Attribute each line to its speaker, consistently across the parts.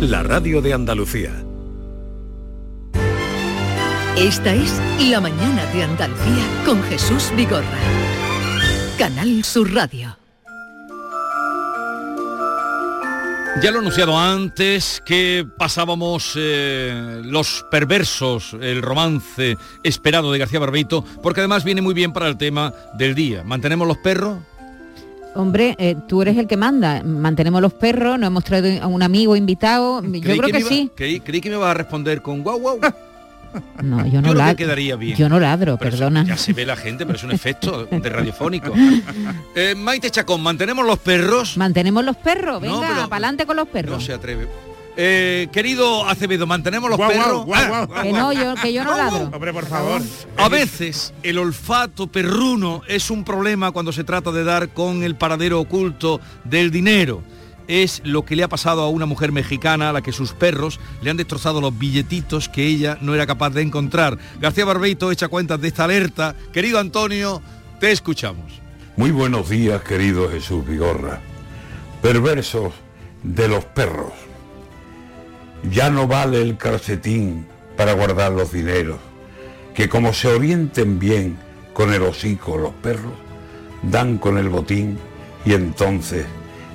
Speaker 1: la radio de Andalucía.
Speaker 2: Esta es La mañana de Andalucía con Jesús Vigorra. Canal Sur Radio.
Speaker 3: Ya lo he anunciado antes que pasábamos eh, Los Perversos, el romance esperado de García Barbeito, porque además viene muy bien para el tema del día. ¿Mantenemos los perros?
Speaker 4: Hombre, eh, tú eres el que manda. Mantenemos los perros, nos hemos traído a un amigo invitado. Yo creo que,
Speaker 3: iba-
Speaker 4: sí.
Speaker 3: creí, creí que me iba a responder con guau guau.
Speaker 4: No, yo no ladro.
Speaker 3: quedaría bien.
Speaker 4: Yo no ladro,
Speaker 3: Pero eso
Speaker 4: perdona.
Speaker 3: Ya se ve la gente, pero es un efecto de radiofónico. Eh, Maite Chacón, ¿mantenemos los perros?
Speaker 4: Mantenemos los perros, venga, para adelante con los perros.
Speaker 3: No se atreve. Eh, querido Acevedo, ¿mantenemos los
Speaker 5: Guau,
Speaker 3: perros?
Speaker 5: guau,
Speaker 3: Ah,
Speaker 5: guau.
Speaker 3: guau,
Speaker 4: que no, yo, que yo no ladro.
Speaker 5: Hombre, por favor.
Speaker 3: A veces el olfato perruno es un problema cuando se trata de dar con el paradero oculto del dinero. Es lo que le ha pasado a una mujer mexicana a la que sus perros le han destrozado los billetitos que ella no era capaz de encontrar. García Barbeito echa cuentas de esta alerta. Querido Antonio, te escuchamos.
Speaker 6: Muy buenos días, querido Jesús Vigorra. Perversos de los perros. Ya no vale el calcetín para guardar los dineros, que como se orienten bien con el hocico los perros, dan con el botín y entonces,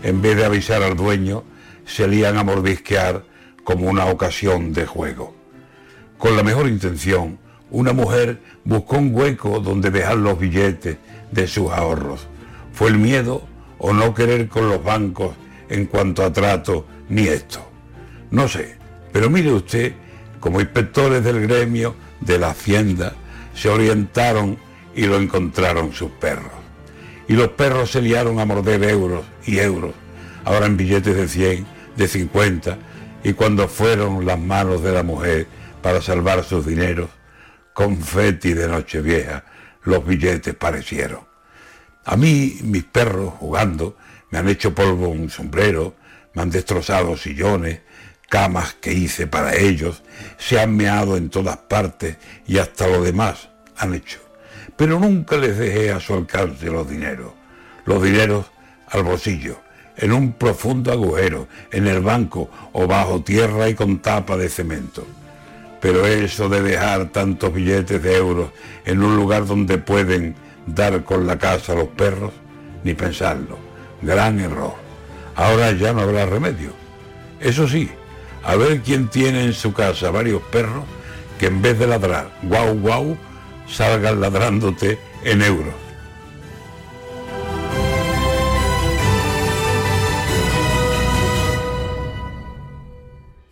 Speaker 6: en vez de avisar al dueño, se lían a mordisquear como una ocasión de juego. Con la mejor intención, una mujer buscó un hueco donde dejar los billetes de sus ahorros. Fue el miedo o no querer con los bancos en cuanto a trato ni esto. No sé, pero mire usted, como inspectores del gremio de la hacienda, se orientaron y lo encontraron sus perros. Y los perros se liaron a morder euros y euros, ahora en billetes de 100, de 50, y cuando fueron las manos de la mujer para salvar sus dineros, confeti de Nochevieja, los billetes parecieron. A mí, mis perros, jugando, me han hecho polvo un sombrero, me han destrozado sillones, camas que hice para ellos, se han meado en todas partes y hasta lo demás han hecho. Pero nunca les dejé a su alcance los dineros. Los dineros al bolsillo, en un profundo agujero, en el banco o bajo tierra y con tapa de cemento. Pero eso de dejar tantos billetes de euros en un lugar donde pueden dar con la casa a los perros, ni pensarlo. Gran error. Ahora ya no habrá remedio. Eso sí, a ver quién tiene en su casa varios perros que en vez de ladrar guau guau, salgan ladrándote en euros.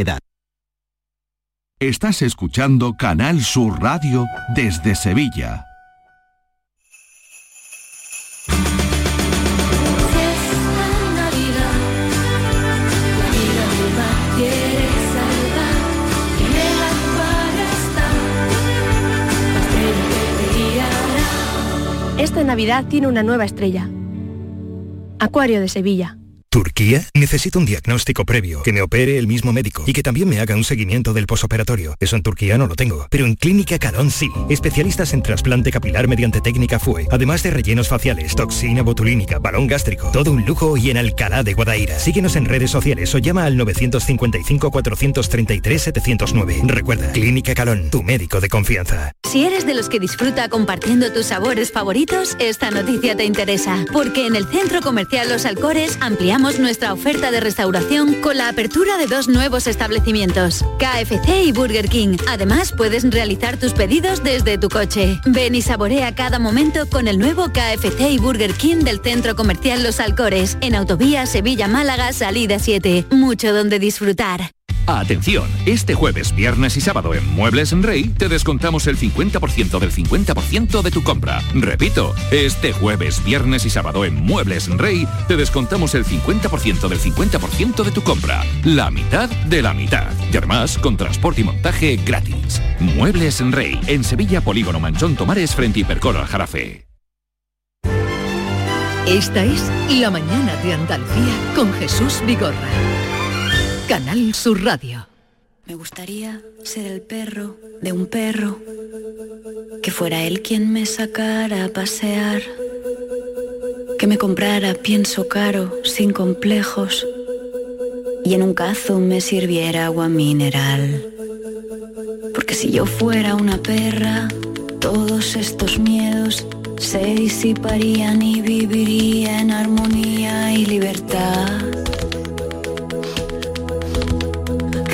Speaker 7: edad.
Speaker 8: Estás escuchando Canal Sur Radio desde Sevilla.
Speaker 9: Esta Navidad tiene una nueva estrella. Acuario de Sevilla.
Speaker 10: ¿Turquía? Necesito un diagnóstico previo, que me opere el mismo médico y que también me haga un seguimiento del posoperatorio. Eso en Turquía no lo tengo, pero en Clínica Calón sí. Especialistas en trasplante capilar mediante técnica FUE, además de rellenos faciales, toxina botulínica, balón gástrico, todo un lujo y en Alcalá de Guadaira. Síguenos en redes sociales o llama al 955-433-709. Recuerda, Clínica Calón, tu médico de confianza.
Speaker 11: Si eres de los que disfruta compartiendo tus sabores favoritos, esta noticia te interesa, porque en el Centro Comercial Los Alcores ampliamos nuestra oferta de restauración con la apertura de dos nuevos establecimientos, KFC y Burger King. Además, puedes realizar tus pedidos desde tu coche. Ven y saborea cada momento con el nuevo KFC y Burger King del Centro Comercial Los Alcores, en Autovía Sevilla-Málaga, salida 7. Mucho donde disfrutar.
Speaker 8: Atención, este jueves, viernes y sábado en Muebles en Rey te descontamos el 50% del 50% de tu compra. Repito, este jueves, viernes y sábado en Muebles en Rey te descontamos el 50% del 50% de tu compra. La mitad de la mitad. Y además con transporte y montaje gratis. Muebles en Rey, en Sevilla Polígono Manchón Tomares frente Hipercor al Jarafe.
Speaker 12: Esta es La mañana de Andalucía con Jesús Vigorra. Canal Sur Radio.
Speaker 13: Me gustaría ser el perro de un perro, que fuera él quien me sacara a pasear, que me comprara pienso caro, sin complejos, y en un cazo me sirviera agua mineral. Porque si yo fuera una perra, todos estos miedos se disiparían y viviría en armonía y libertad.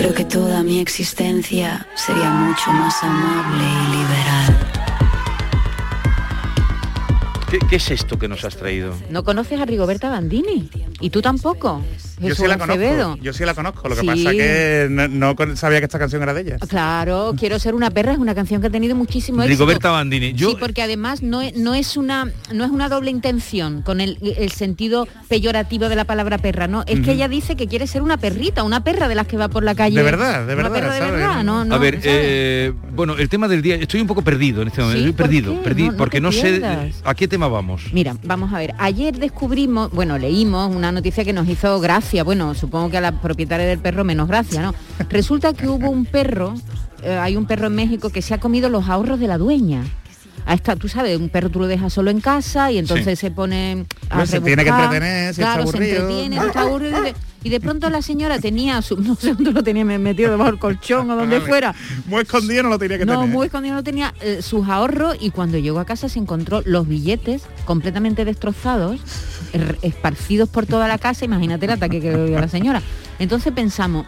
Speaker 13: Creo que toda mi existencia sería mucho más amable y liberal.
Speaker 3: ¿Qué, qué es esto que nos has traído?
Speaker 4: ¿No conoces a Rigoberta Bandini? ¿Y tú tampoco?
Speaker 5: Yo
Speaker 4: Jesús
Speaker 5: sí la conozco.
Speaker 4: Acevedo.
Speaker 5: Yo sí la conozco. Lo que
Speaker 4: Sí.
Speaker 5: pasa que no, sabía que esta canción era de ella.
Speaker 4: Claro, Quiero ser una perra es una canción que ha tenido muchísimo éxito.
Speaker 3: Rigoberta Bandini. Yo,
Speaker 4: Sí, porque además no es, no es una no es una doble intención con el, el sentido peyorativo de la palabra perra, ¿no? Es que ella dice que quiere ser una perrita, una perra de las que va por la calle.
Speaker 3: De verdad, de
Speaker 4: Una
Speaker 3: verdad,
Speaker 4: perra de verdad, no, no,
Speaker 3: a ver, eh, bueno, el tema del día, estoy un poco perdido en este momento,
Speaker 4: ¿Sí?
Speaker 3: estoy
Speaker 4: ¿Por
Speaker 3: perdido,
Speaker 4: qué?
Speaker 3: perdí,
Speaker 4: No- no
Speaker 3: porque
Speaker 4: te
Speaker 3: no sé a qué tema vamos.
Speaker 4: Mira, vamos a ver. Ayer descubrimos, bueno, leímos una noticia que nos hizo gracia. Bueno, supongo que a la propietaria del perro menos gracia, ¿no? Resulta que hubo un perro, eh, hay un perro en México que se ha comido los ahorros de la dueña. A esta, tú sabes, un perro tú lo dejas solo en casa y entonces se pone a
Speaker 5: Pues se tiene que entretener, si está
Speaker 4: claro, se
Speaker 5: aburrido.
Speaker 4: entretiene, si está aburrido y de, y de pronto la señora tenía su, no sé dónde lo tenía metido debajo del colchón o donde fuera.
Speaker 5: Muy escondido no lo tenía que
Speaker 4: No,
Speaker 5: tener.
Speaker 4: muy escondido no tenía eh, sus ahorros y cuando llegó a casa se encontró los billetes completamente destrozados, er- esparcidos por toda la casa. Imagínate el ataque que le dio a la señora. Entonces pensamos,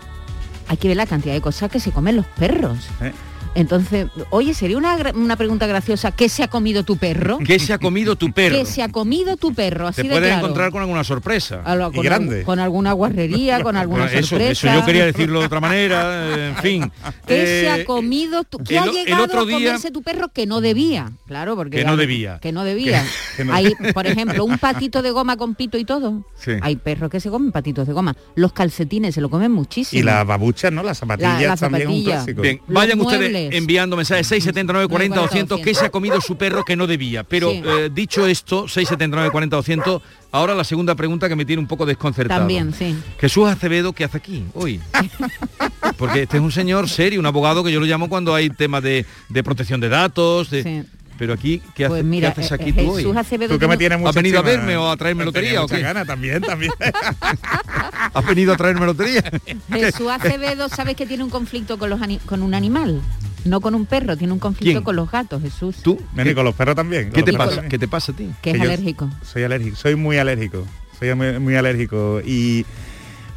Speaker 4: hay que ver la cantidad de cosas que se comen los perros.
Speaker 5: Eh.
Speaker 4: Entonces, oye, sería una, una pregunta graciosa, ¿qué se ha comido tu perro?
Speaker 3: ¿Qué se ha comido tu perro?
Speaker 4: ¿Qué se ha comido tu perro? Así
Speaker 3: Te
Speaker 4: de
Speaker 3: puedes
Speaker 4: claro.
Speaker 3: encontrar con alguna sorpresa.
Speaker 4: A lo- con, al- con alguna guarrería, con alguna
Speaker 3: eso,
Speaker 4: sorpresa.
Speaker 3: eso yo quería decirlo de otra manera, eh, en fin.
Speaker 4: ¿Qué se
Speaker 3: Eh,
Speaker 4: ha comido tu, ¿Qué
Speaker 3: el
Speaker 4: ha
Speaker 3: el
Speaker 4: llegado a comerse tu perro que no debía? Claro, porque
Speaker 3: Que no debía.
Speaker 4: Que no debía.
Speaker 3: Que no-
Speaker 4: Hay, por ejemplo, un patito de goma con pito y todo.
Speaker 3: Sí.
Speaker 4: Hay perros que se comen patitos de goma. Los calcetines se lo comen muchísimo.
Speaker 5: Y las babuchas, ¿no? Las zapatillas
Speaker 4: La- las
Speaker 5: también un clásico.
Speaker 3: Bien,
Speaker 4: Los
Speaker 3: vayan ustedes enviando mensajes 679 40 200 que se ha
Speaker 4: 200.
Speaker 3: comido su perro que no debía. Pero
Speaker 4: Sí.
Speaker 3: eh, dicho esto, 679 40 200, ahora la segunda pregunta que me tiene un poco desconcertado.
Speaker 4: También, sí.
Speaker 3: Jesús Acevedo, ¿qué hace aquí hoy? Porque este es un señor serio, un abogado que yo lo llamo cuando hay temas de, de protección de datos, de-
Speaker 4: Sí.
Speaker 3: pero aquí, ¿qué, hace-
Speaker 4: Pues
Speaker 3: qué
Speaker 4: mira,
Speaker 3: haces
Speaker 4: eh,
Speaker 3: aquí
Speaker 4: eh,
Speaker 3: tú hoy?
Speaker 4: Jesús Acevedo
Speaker 5: Tú que me
Speaker 4: tiene-
Speaker 5: tienes mucha
Speaker 3: ¿Has venido a verme o a traerme
Speaker 5: Tenía
Speaker 3: lotería o
Speaker 5: mucha
Speaker 3: qué?
Speaker 5: gana también, también.
Speaker 3: ¿Has venido a traerme lotería?
Speaker 4: Jesús Acevedo, ¿sabes que tiene un conflicto con, los con un animal? No con un perro, tiene un conflicto
Speaker 3: ¿Quién?
Speaker 4: con los gatos, Jesús.
Speaker 3: ¿Tú?
Speaker 5: Ven, y con los perros también.
Speaker 3: ¿Qué te pasa? ¿Qué te pasa a ti?
Speaker 4: Que es
Speaker 5: yo
Speaker 4: alérgico.
Speaker 5: Soy alérgico, soy muy alérgico. Soy muy, muy alérgico y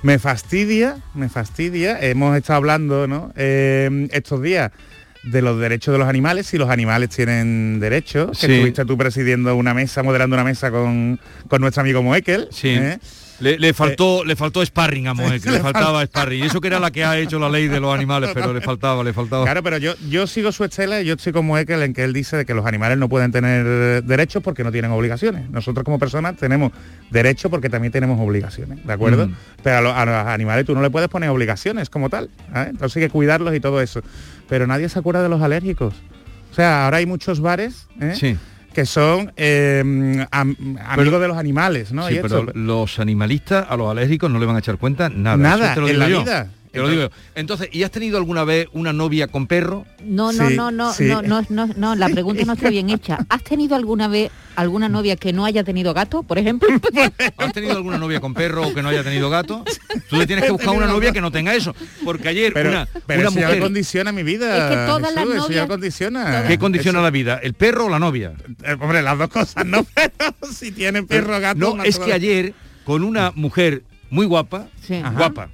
Speaker 5: me fastidia, me fastidia. Hemos estado hablando, ¿no? Eh, estos días de los derechos de los animales, si los animales tienen derechos. Que
Speaker 3: Sí.
Speaker 5: estuviste tú presidiendo una mesa, moderando una mesa con, con nuestro amigo Moekel.
Speaker 3: Sí.
Speaker 5: ¿eh?
Speaker 3: Le, le faltó, le faltó sparring a Moek, le
Speaker 5: Le
Speaker 3: faltaba sparring. Y eso que era la que ha hecho la ley de los animales, pero le faltaba, le faltaba.
Speaker 5: Claro, pero yo, yo sigo su estela y yo estoy como Ekel en que él dice de que los animales no pueden tener derechos porque no tienen obligaciones. Nosotros como personas tenemos derechos porque también tenemos obligaciones, ¿de acuerdo?
Speaker 3: Mm.
Speaker 5: Pero a los animales tú no le puedes poner obligaciones como tal. ¿eh? Entonces hay que cuidarlos y todo eso. Pero nadie se acuerda de los alérgicos. O sea, ahora hay muchos bares ¿eh?
Speaker 3: Sí.
Speaker 5: Que son eh, am- amigos de los animales, ¿no?
Speaker 3: Sí,
Speaker 5: Y
Speaker 3: pero
Speaker 5: esto-
Speaker 3: los animalistas a los alérgicos no le van a echar cuenta nada.
Speaker 5: Nada, en la
Speaker 3: yo.
Speaker 5: vida.
Speaker 3: Te lo digo yo. Entonces, ¿y has tenido alguna vez una novia con perro?
Speaker 4: No, no,
Speaker 5: Sí,
Speaker 4: no, no,
Speaker 5: sí.
Speaker 4: no, no, no, no, la pregunta no está bien hecha. ¿Has tenido alguna vez alguna novia que no haya tenido gato, por ejemplo?
Speaker 3: ¿Has tenido alguna novia con perro o que no haya tenido gato? Tú le tienes que buscar una novia que no tenga eso. Porque ayer
Speaker 5: pero,
Speaker 3: una,
Speaker 5: pero
Speaker 3: una
Speaker 5: eso ya
Speaker 3: mujer...
Speaker 5: condiciona mi vida.
Speaker 4: Es que todas las
Speaker 5: Jesús, eso ya
Speaker 4: novias-
Speaker 5: condiciona.
Speaker 3: ¿Qué condiciona
Speaker 5: Eso-
Speaker 3: la vida? ¿El perro o la novia?
Speaker 5: Eh, hombre, las dos cosas, ¿no? Pero si tienen perro o gato...
Speaker 3: No, es que ayer, con una mujer muy guapa,
Speaker 4: Sí.
Speaker 5: Ajá.
Speaker 3: guapa,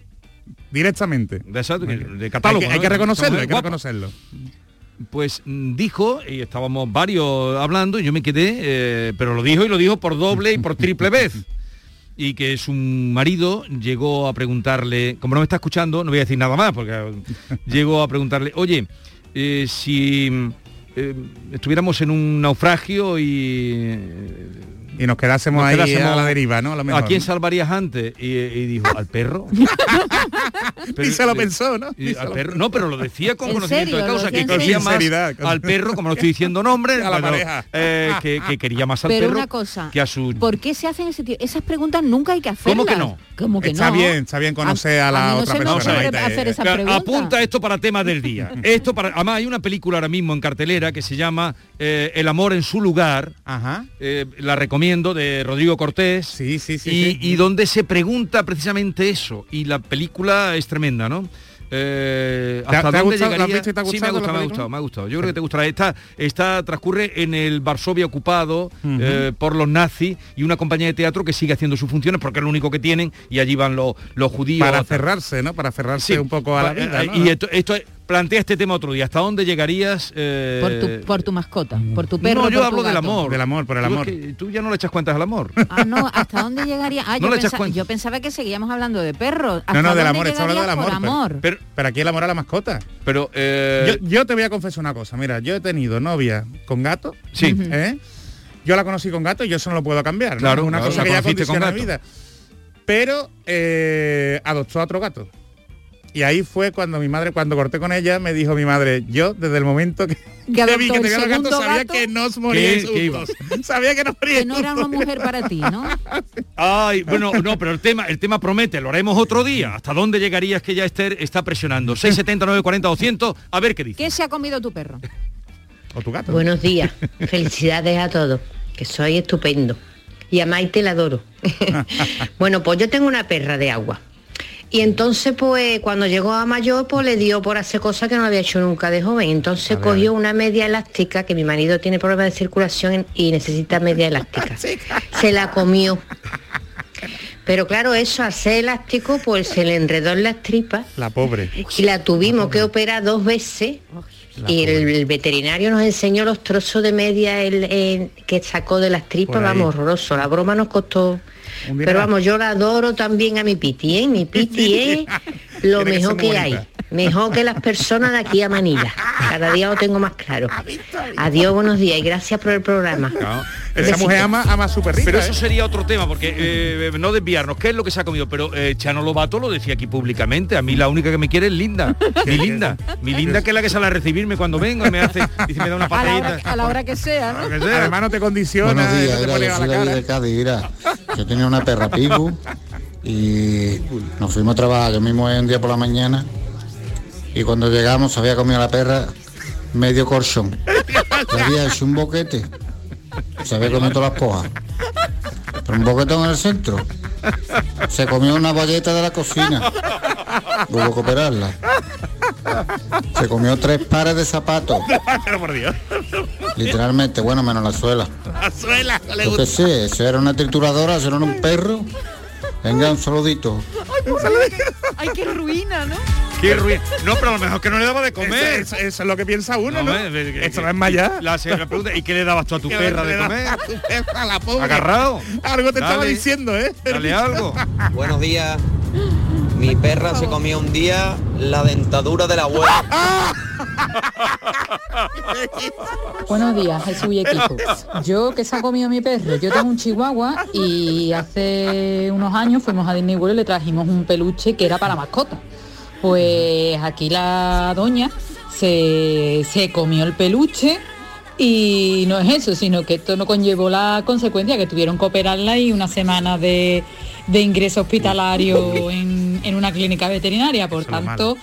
Speaker 5: Directamente.
Speaker 3: de, esa- de catálogo,
Speaker 5: que, hay que reconocerlo, hay que
Speaker 3: guapa.
Speaker 5: reconocerlo.
Speaker 3: pues mm, dijo, y estábamos varios hablando, y yo me quedé, eh, pero lo dijo y lo dijo por doble y por triple vez. y que su marido llegó a preguntarle, como no me está escuchando, no voy a decir nada más, porque llegó a preguntarle, oye, eh, si eh, estuviéramos en un naufragio y
Speaker 5: y nos quedásemos
Speaker 3: nos
Speaker 5: ahí
Speaker 3: quedásemos-
Speaker 5: a la deriva, ¿no? A, lo mejor,
Speaker 3: ¿A quién
Speaker 5: ¿no?
Speaker 3: salvarías antes? Y, y dijo, ¿al perro?
Speaker 5: Y se lo pensó, ¿no?
Speaker 3: Y al perro- no, pero lo decía con
Speaker 4: ¿En
Speaker 3: conocimiento
Speaker 4: serio?
Speaker 3: de causa,
Speaker 4: ¿Lo decía
Speaker 3: que quería más al perro, como no estoy diciendo
Speaker 5: A la
Speaker 3: bueno,
Speaker 5: pareja.
Speaker 3: eh, que, que quería más al
Speaker 4: Pero
Speaker 3: perro
Speaker 4: una cosa,
Speaker 3: que a su...
Speaker 4: ¿por qué se hacen ese tipo? Esas preguntas nunca hay que hacerlas.
Speaker 3: ¿Cómo que no?
Speaker 4: ¿Cómo que
Speaker 5: Está
Speaker 4: no?
Speaker 5: bien, está bien conocer a, la
Speaker 4: mí no
Speaker 5: otra persona.
Speaker 4: hacer esa pregunta.
Speaker 3: Apunta esto para tema del día. Esto para, además hay una película ahora mismo en cartelera que se llama eh, El amor en su lugar.
Speaker 5: Ajá.
Speaker 3: Eh, la recomiendo de Rodrigo Cortés.
Speaker 5: Sí, sí, sí.
Speaker 3: y,
Speaker 5: sí.
Speaker 3: y donde se pregunta precisamente eso. Y la película es tremenda, ¿no? Eh,
Speaker 5: ¿Te ha-
Speaker 3: ¿Hasta
Speaker 5: te
Speaker 3: dónde
Speaker 5: gustado? ¿La has
Speaker 3: llegaría?
Speaker 5: visto y te ha
Speaker 3: Sí, me ha
Speaker 5: gustado
Speaker 3: me ha gustado, me ha gustado. Yo creo que te gustará. Esta, esta transcurre en el Varsovia ocupado eh, por los nazis y una compañía de teatro que sigue haciendo sus funciones porque es lo único que tienen y allí van los, los judíos.
Speaker 5: Para aferrarse, ¿no? Para aferrarse
Speaker 3: Sí,
Speaker 5: un poco a la vida,
Speaker 3: eh,
Speaker 5: ¿no?
Speaker 3: Y esto, esto es- plantea este tema otro día. ¿Hasta dónde llegarías? eh,
Speaker 4: Por tu, por tu mascota, por tu perro.
Speaker 3: no, yo
Speaker 4: por tu
Speaker 3: hablo del amor.
Speaker 5: Del amor, por el
Speaker 3: Tú es
Speaker 5: amor.
Speaker 3: que tú ya no le echas cuentas al amor.
Speaker 4: Ah, no, ¿hasta dónde llegaría? Ah,
Speaker 3: No
Speaker 4: yo,
Speaker 3: le echas
Speaker 4: pensa-
Speaker 3: cuenta.
Speaker 4: yo pensaba que seguíamos hablando de perros. ¿Hasta
Speaker 5: No, no, del amor, está hablando del amor.
Speaker 4: por amor?
Speaker 3: Pero,
Speaker 5: Pero aquí el amor a la mascota.
Speaker 3: pero eh,
Speaker 5: Yo, yo te voy a confesar una cosa. Mira, yo he tenido novia con gato.
Speaker 3: Sí.
Speaker 5: ¿eh? Yo la conocí con gato y yo eso no lo puedo cambiar. ¿no?
Speaker 3: Claro,
Speaker 5: Es una
Speaker 3: claro,
Speaker 5: cosa que ya
Speaker 3: con
Speaker 5: condiciona mi
Speaker 3: gato.
Speaker 5: vida. Pero eh, adoptó a otro gato. Y ahí fue cuando mi madre, cuando corté con ella, me dijo mi madre, yo desde el momento que, que vi que tenía los gatos,
Speaker 4: segundo
Speaker 5: sabía
Speaker 4: gato,
Speaker 5: que no os moríais
Speaker 3: que iba.
Speaker 5: juntos. Sabía que no moríais
Speaker 4: Que no era una mujer para ti, ¿no?
Speaker 3: Ay, bueno, no, pero el tema, el tema promete, lo haremos otro día. ¿Hasta dónde llegarías que ya Esther está presionando? 670, 940, 200, a ver qué dice.
Speaker 4: ¿Qué se ha comido tu perro?
Speaker 5: O tu gato.
Speaker 14: Buenos días, felicidades a todos, que soy estupendo. Y a Maite la adoro. bueno, pues yo tengo una perra de agua. Y entonces, pues, cuando llegó a mayor, pues le dio por hacer cosas que no había hecho nunca de joven. Entonces cogió una media elástica, que mi marido tiene problemas de circulación y necesita media elástica. Se la comió. Pero claro, eso, al ser elástico, pues se le enredó en las tripas
Speaker 5: La pobre.
Speaker 14: y la tuvimos que operar dos veces y el, el veterinario nos enseñó los trozos de media el- el que sacó de las tripas, vamos, horroroso. La broma nos costó.
Speaker 5: Dineral.
Speaker 14: Pero vamos, yo la adoro también a mi Piti, ¿eh? Mi Piti es lo
Speaker 5: que
Speaker 14: mejor que, hay. Mejor que las personas de aquí a Manila. Cada día lo tengo más claro. Adiós, buenos días y gracias por el programa.
Speaker 3: No.
Speaker 5: Esa
Speaker 14: Besito.
Speaker 5: mujer ama, ama a su perrita.
Speaker 3: Pero
Speaker 5: ¿eh?
Speaker 3: eso sería otro tema, porque eh, no desviarnos, ¿qué es lo que se ha comido? Pero eh, Chano Lobato lo decía aquí públicamente, a mí la única que me quiere es Linda, mi Linda, mi Linda que es la que sale a recibirme cuando vengo y me hace, dice, me da una patadita.
Speaker 4: a la hora que sea, ¿no?
Speaker 3: Que sea.
Speaker 5: Además no te condiciona,
Speaker 15: Buenos días,
Speaker 5: no te
Speaker 15: mira, yo
Speaker 5: la
Speaker 15: David
Speaker 5: cara.
Speaker 15: de Cádiz, mira. Yo tenía una perra pibu y nos fuimos a trabajar, yo mismo un día por la mañana y cuando llegamos había comido la perra medio corchón. Había hecho un boquete, se comido todas las pojas. Pero un boquetón en el centro. Se comió una valleta de la cocina. Hubo que operarla. Se comió tres pares de zapatos.
Speaker 5: Pero por Dios.
Speaker 15: Literalmente, bueno, menos la suela.
Speaker 5: La suela. no le
Speaker 15: Yo qué sé, eso era una trituradora, eso era un perro. Venga, un saludito.
Speaker 4: Ay, qué ruina, ¿no?
Speaker 3: Qué ruido. No, pero a lo mejor que no le daba de comer.
Speaker 5: eso- eso es lo que piensa uno, ¿no?
Speaker 3: hombre, que-
Speaker 5: Esto
Speaker 3: que-
Speaker 5: no es más allá.
Speaker 3: La señora pregunta, ¿y qué le dabas tú a tu
Speaker 5: ¿Qué
Speaker 3: perra de comer?
Speaker 5: a tu perra, la pobre?
Speaker 3: Agarrado.
Speaker 5: Algo te estaba diciendo, ¿eh?
Speaker 3: Dale algo.
Speaker 16: Buenos días. Mi perra se comió un día la dentadura de la abuela.
Speaker 17: Buenos días, Jesús y equipo. Yo que se ha comido mi perro, yo tengo un chihuahua y hace unos años fuimos a Disney World y le trajimos un peluche que era para mascota. Pues aquí la doña se, se comió el peluche y no es eso, sino que esto no conllevó la consecuencia que tuvieron que operarla y una semana de, de ingreso hospitalario en, en una clínica veterinaria. Por
Speaker 5: Eso
Speaker 17: tanto,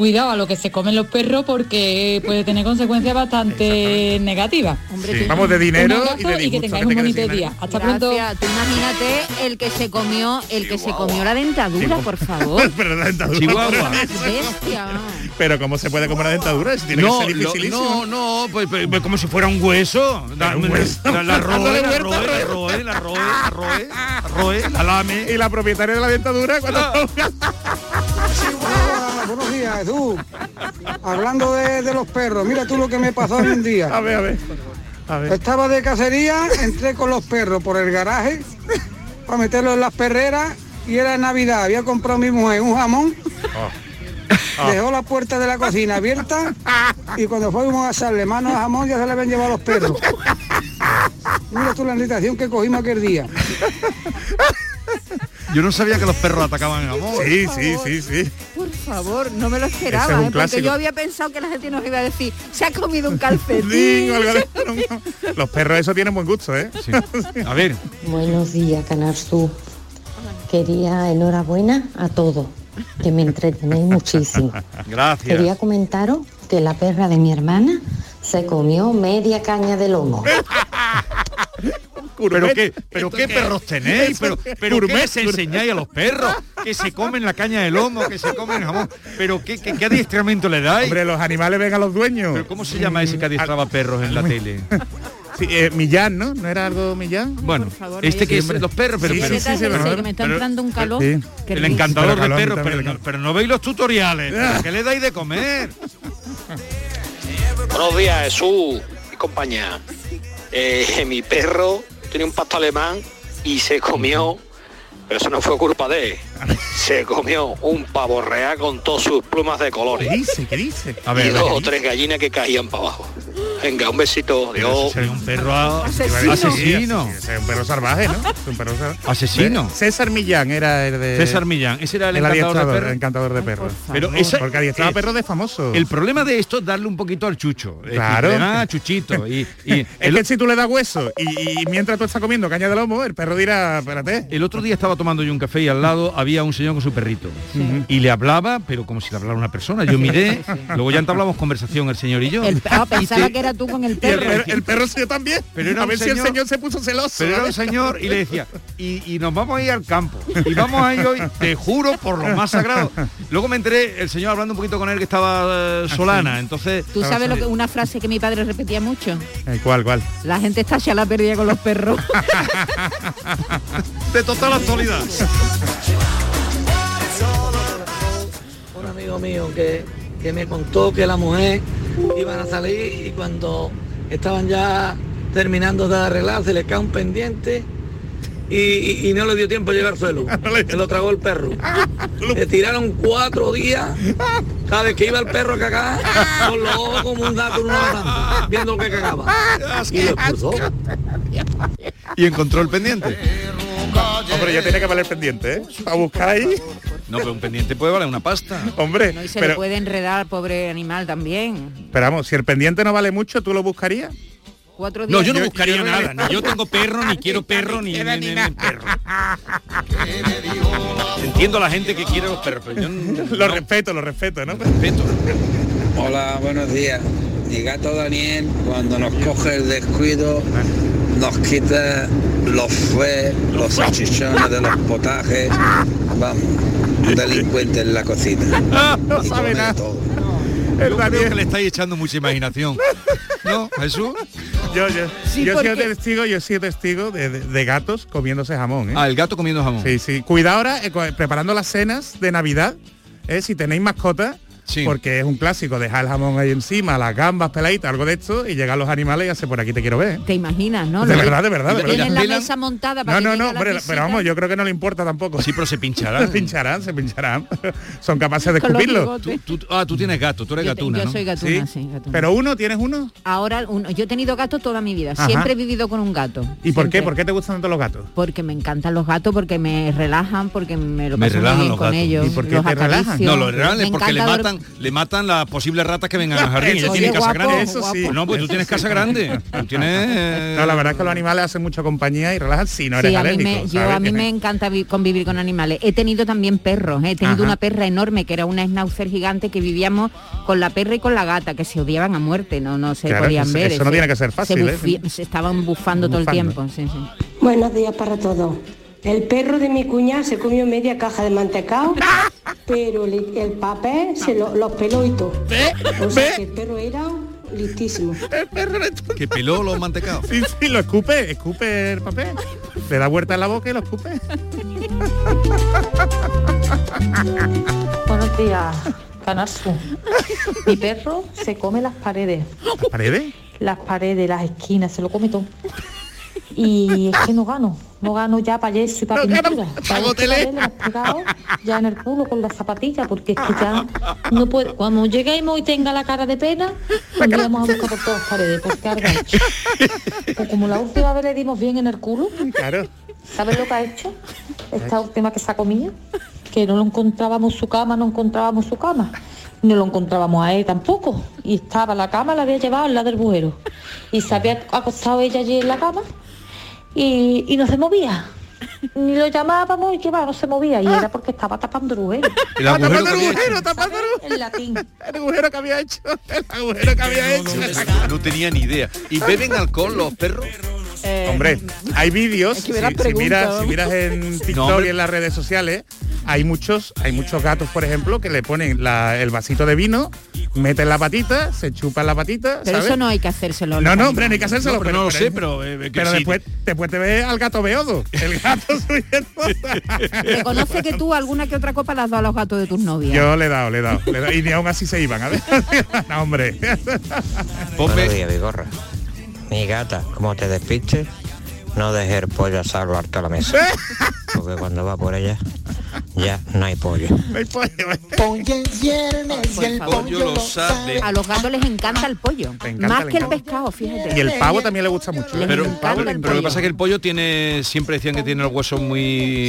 Speaker 17: cuidado a lo que se comen los perros porque puede tener consecuencias bastante negativas.
Speaker 4: Hombre,
Speaker 5: Sí, Vamos de dinero
Speaker 17: Un
Speaker 5: y
Speaker 17: abrazo
Speaker 5: de
Speaker 17: y que tengáis
Speaker 5: que
Speaker 17: un bonito día.
Speaker 5: dinero.
Speaker 17: Hasta pronto.
Speaker 4: Tú imagínate el que se comió, el que se comió la dentadura, por favor.
Speaker 5: Pero la dentadura.
Speaker 3: Chihuahua.
Speaker 4: Bestia.
Speaker 5: Pero ¿cómo se puede comer la dentadura? Eso tiene
Speaker 3: No,
Speaker 5: que ser dificilísimo.
Speaker 3: no, no, pues, pues, pues como si fuera un hueso. La,
Speaker 5: un hueso.
Speaker 3: la- la roe, la roe, la roe, la roe, la roe, la roe, la lame.
Speaker 5: Y la propietaria de la dentadura cuando
Speaker 18: Hola, buenos días, Jesús. Hablando de, de los perros, mira tú lo que me pasó a mí un día.
Speaker 5: A ver, a ver. A ver.
Speaker 18: Estaba de cacería, entré con los perros por el garaje para meterlo en las perreras y era Navidad. Había comprado mi mujer un jamón, dejó la puerta de la cocina abierta y cuando fuimos a hacerle mano al jamón ya se le habían llevado los perros. Mira tú la irritación que cogimos aquel día.
Speaker 3: Yo no sabía que los perros atacaban el amor.
Speaker 5: Sí, sí, sí, sí.
Speaker 4: Por favor, no me lo
Speaker 5: Ese
Speaker 4: esperaba,
Speaker 5: es un
Speaker 4: ¿eh? porque yo había pensado que la gente nos iba a decir, se ha comido un calcetín.
Speaker 5: Los perros eso tienen buen gusto, ¿eh?
Speaker 3: A ver.
Speaker 19: Buenos días, Canal Sur. Quería enhorabuena a todos, que me entretenéis muchísimo.
Speaker 3: Gracias.
Speaker 19: Quería comentaros que la perra de mi hermana se comió media caña de lomo.
Speaker 3: ¿Pero qué, pero qué perros tenéis? ¿Pero, pero qué enseñáis a los perros? Que se comen la caña de lomo, que se comen el jamón. ¿Pero qué, qué, qué adiestramiento le dais?
Speaker 5: Hombre, los animales ven a los dueños.
Speaker 3: ¿Pero cómo se llama ese que adiestraba perros en la tele?
Speaker 5: Sí, eh, Millán, ¿no? ¿No era algo Millán?
Speaker 3: Bueno,
Speaker 4: favor,
Speaker 3: este
Speaker 4: no
Speaker 3: que es los perros, pero,
Speaker 5: Sí,
Speaker 3: pero-
Speaker 5: sí, sí, sí,
Speaker 4: Ese
Speaker 5: pero-
Speaker 4: que me está
Speaker 3: pero-
Speaker 4: entrando un calor.
Speaker 3: El encantador de perros, pero,
Speaker 5: calor.
Speaker 3: pero no veis los tutoriales. ¿pero ¿Qué le dais de comer?
Speaker 20: Buenos días, Jesús y compañía. Eh, mi perro tenía un pasto alemán y se comió, pero eso no fue culpa de él, se comió un pavo real con todas sus plumas de colores.
Speaker 5: ¿Qué dice? ¿Qué dice?
Speaker 3: A
Speaker 20: y
Speaker 3: ver,
Speaker 20: dos o tres gallinas que caían para abajo. Venga, un besito, Dios.
Speaker 3: sería un perro a-
Speaker 4: Asesino.
Speaker 3: asesino.
Speaker 5: Es un perro salvaje, ¿no? Es un perro salvaje.
Speaker 3: Asesino.
Speaker 5: César Millán era el de...
Speaker 3: César Millán, ese era el,
Speaker 5: el
Speaker 3: encantador de perros.
Speaker 5: el encantador de perros.
Speaker 3: Pero esa-
Speaker 5: Porque adiestraba
Speaker 3: eh,
Speaker 5: perros de famosos.
Speaker 3: El problema de esto es darle un poquito al chucho. Es
Speaker 5: Claro.
Speaker 3: decir, le dan a chuchito. Y, y
Speaker 5: Es
Speaker 3: el,
Speaker 5: que si tú le das hueso y, y mientras tú estás comiendo caña de lomo, el perro dirá, espérate.
Speaker 3: el otro día estaba tomando yo un café y al lado había un señor con su perrito. Y le hablaba, pero como si le hablara una persona. Yo miré, luego ya entablamos conversación el señor y yo.
Speaker 4: El- ah, pensaba que era tú con el perro.
Speaker 5: el perro se también.
Speaker 3: Pero era
Speaker 5: a
Speaker 3: un
Speaker 5: ver si el
Speaker 3: señor-
Speaker 5: se puso celoso.
Speaker 3: Pero era un
Speaker 5: ¿vale?
Speaker 3: señor y le decía, y, y nos vamos a ir al campo. Y vamos a ir hoy, te juro, por lo más sagrado. Luego me enteré, el señor hablando un poquito con él que estaba eh, Solana. Entonces.
Speaker 4: Tú sabes lo que una frase que mi padre repetía mucho.
Speaker 5: Eh, ¿Cuál, cuál?
Speaker 4: La gente está ya la perdida con los perros.
Speaker 3: De total actualidad.
Speaker 21: amigo mío que, que me contó que la mujer iban a salir y cuando estaban ya terminando de arreglar se le cae un pendiente y, y- y no le dio tiempo a llegar al suelo. Se lo tragó el perro. Le tiraron cuatro días cada vez que iba el perro a cagar con los ojos como un gato en una viendo lo que cagaba. Y lo expulsó.
Speaker 3: Y encontró el pendiente.
Speaker 5: Hombre, ya tiene que valer pendiente, ¿eh? A buscar ahí.
Speaker 3: No, pero un pendiente puede valer una pasta.
Speaker 5: Hombre,
Speaker 4: No, y se le puede enredar al pobre animal también.
Speaker 5: pero vamos, si el pendiente no vale mucho, ¿tú lo buscarías?
Speaker 4: Cuatro días.
Speaker 3: No, yo no
Speaker 5: Yo-
Speaker 3: buscaría
Speaker 5: yo no-
Speaker 3: nada. Ni yo tengo perro, ni quiero perro, ni, ni- ni- ni perro. Entiendo a la gente que quiere los perros, pero yo no,
Speaker 5: Lo respeto, lo respeto, ¿no?
Speaker 3: respeto.
Speaker 22: Hola, buenos días. Mi gato Daniel, cuando nos coge el descuido, nos quita los fe, los salchichones de los potajes. Vamos, un delincuente en la cocina.
Speaker 5: No
Speaker 22: Y
Speaker 5: sabe nada.
Speaker 22: todo.
Speaker 5: El
Speaker 3: Yo creo que
Speaker 5: Daniel.
Speaker 3: le estáis echando mucha imaginación. ¿No, Jesús?
Speaker 5: Yo, yo,
Speaker 4: Sí,
Speaker 5: yo he sido
Speaker 4: porque-
Speaker 5: testigo, yo he sido testigo de, de- de gatos comiéndose jamón, ¿eh?
Speaker 3: Ah, el gato comiendo jamón.
Speaker 5: Sí, sí. Cuidado ahora eh, preparando las cenas de Navidad. ¿eh? Si tenéis mascotas,
Speaker 3: Sí.
Speaker 5: porque es un clásico dejar el jamón ahí encima, las gambas peladitas, algo de esto, y llegan los animales y hace por aquí te quiero ver.
Speaker 4: Te imaginas, ¿no?
Speaker 5: De verdad, de verdad, de verdad.
Speaker 4: Tienen la mesa montada para
Speaker 5: No, no,
Speaker 4: que
Speaker 5: no,
Speaker 4: la
Speaker 5: pero, vamos, yo creo que no le importa tampoco.
Speaker 3: Sí, pero se
Speaker 5: se
Speaker 3: pincharán.
Speaker 5: pincharán, se pincharán. Son capaces de
Speaker 4: los
Speaker 5: escupirlo.
Speaker 3: Tú- tú- ah, tú tienes gato, tú eres
Speaker 4: Yo te-
Speaker 3: gatuna,
Speaker 4: yo
Speaker 3: ¿no?
Speaker 4: soy gatuna, sí, gatuna.
Speaker 5: Pero uno, ¿tienes uno?
Speaker 4: Ahora, uno- yo he tenido gato toda mi vida.
Speaker 5: Ajá.
Speaker 4: Siempre he vivido con un gato.
Speaker 5: ¿Y por qué? ¿Por qué te gustan tanto los gatos?
Speaker 4: Porque me encantan los gatos, porque me relajan, porque me lo
Speaker 3: Me
Speaker 4: paso muy
Speaker 3: relajan
Speaker 4: bien
Speaker 3: los
Speaker 4: con
Speaker 3: gatos.
Speaker 4: ellos.
Speaker 5: ¿Y por qué
Speaker 4: los
Speaker 5: te relajan?
Speaker 3: No, lo real
Speaker 4: Me
Speaker 3: es porque le
Speaker 4: dor-
Speaker 3: matan, le matan las posibles ratas que vengan al jardín. Ella tiene casa
Speaker 4: guapo,
Speaker 3: grande.
Speaker 5: Eso sí.
Speaker 3: Pues no, pues tú tienes casa grande. Tú tienes. eh,
Speaker 5: No, la verdad es que los animales hacen mucha compañía y relajan si no eres
Speaker 4: Sí, a mí,
Speaker 5: alérgico.
Speaker 4: me, yo,
Speaker 5: ¿sabes?
Speaker 4: a mí me encanta vi- convivir con animales. He tenido también perros. He tenido
Speaker 5: Ajá.
Speaker 4: una perra enorme que era una schnauzer gigante que vivíamos con la perra y con la gata que se odiaban a muerte, no, no se
Speaker 5: Claro,
Speaker 4: podían
Speaker 5: eso-
Speaker 4: ver.
Speaker 5: eso no tiene que ser fácil,
Speaker 4: Se,
Speaker 5: ¿eh?
Speaker 4: se estaban bufando todo el tiempo. sí, sí.
Speaker 23: Buenos días para todos. El perro de mi cuñada se comió media caja de mantecao, pero el papel se lo, los peló y todo. O sea que el perro era listísimo.
Speaker 5: El perro le toca-
Speaker 3: Que peló los mantecados.
Speaker 5: Sí, sí, lo escupe, escupe el papel. Le da vuelta en la boca y lo escupe.
Speaker 17: Buenos días, Canal Sur. Mi perro se come las paredes.
Speaker 5: ¿Paredes?
Speaker 17: Las paredes, las esquinas, se lo come todo. Y es que no gano, no gano ya para yeso y para pintura. Para yeso pegado ya en el culo con las zapatillas, porque es que ya no puedo. Cuando lleguemos y tenga la cara de pena, tendríamos a buscar por todas paredes, porque hecho. Pues como la última vez le dimos bien en el culo,
Speaker 5: Claro.
Speaker 17: ¿sabes lo que ha hecho? Esta última que se ha comido, que no lo encontrábamos su cama, no encontrábamos su cama. No lo encontrábamos a él tampoco. Y estaba la cama, la había llevado al lado del bujero. Y se había acostado ella allí en la cama y, y no se movía. Ni lo llamábamos y que va, no se movía. Y era porque estaba tapando el bujero.
Speaker 3: El agujero
Speaker 5: tapando el agujero, tapando el agujero.
Speaker 17: Latín.
Speaker 5: El agujero que había hecho. El agujero que había hecho.
Speaker 3: No tenía ni idea. ¿Y beben alcohol los perros?
Speaker 5: Hombre, hay vídeos, si, miras, si miras en TikTok
Speaker 3: No,
Speaker 5: y en las redes sociales, hay muchos, hay muchos gatos, por ejemplo, que le ponen la- el vasito de vino, meten la patita, se chupan la patita,
Speaker 4: Pero
Speaker 5: ¿sabes?
Speaker 4: eso no hay que hacérselo.
Speaker 5: No, no, hombre, no hay que hacérselo.
Speaker 3: No, pero no lo sé, pero, eh, que
Speaker 5: pero
Speaker 3: sí.
Speaker 5: después, después te ves al gato beodo. El gato subiendo.
Speaker 4: Reconoce que tú alguna que otra copa le has dado a los gatos de tus novias.
Speaker 5: Yo le he dado, le he dado, le he dado. Y ni aún así se iban, a ver. no, hombre.
Speaker 24: Buenos días, Vigorra. Mi gata, como te despistes, no dejes el pollo asado harto a la mesa. Porque cuando va por ella, ya no hay pollo.
Speaker 5: No hay pollo.
Speaker 4: A los gatos les encanta el pollo.
Speaker 5: encanta,
Speaker 4: Más que el pescado, fíjate.
Speaker 5: Y el pavo también le gusta mucho.
Speaker 3: Pero,
Speaker 5: El pavo
Speaker 3: pero lo que pasa es que el pollo tiene, siempre decían que tiene los huesos muy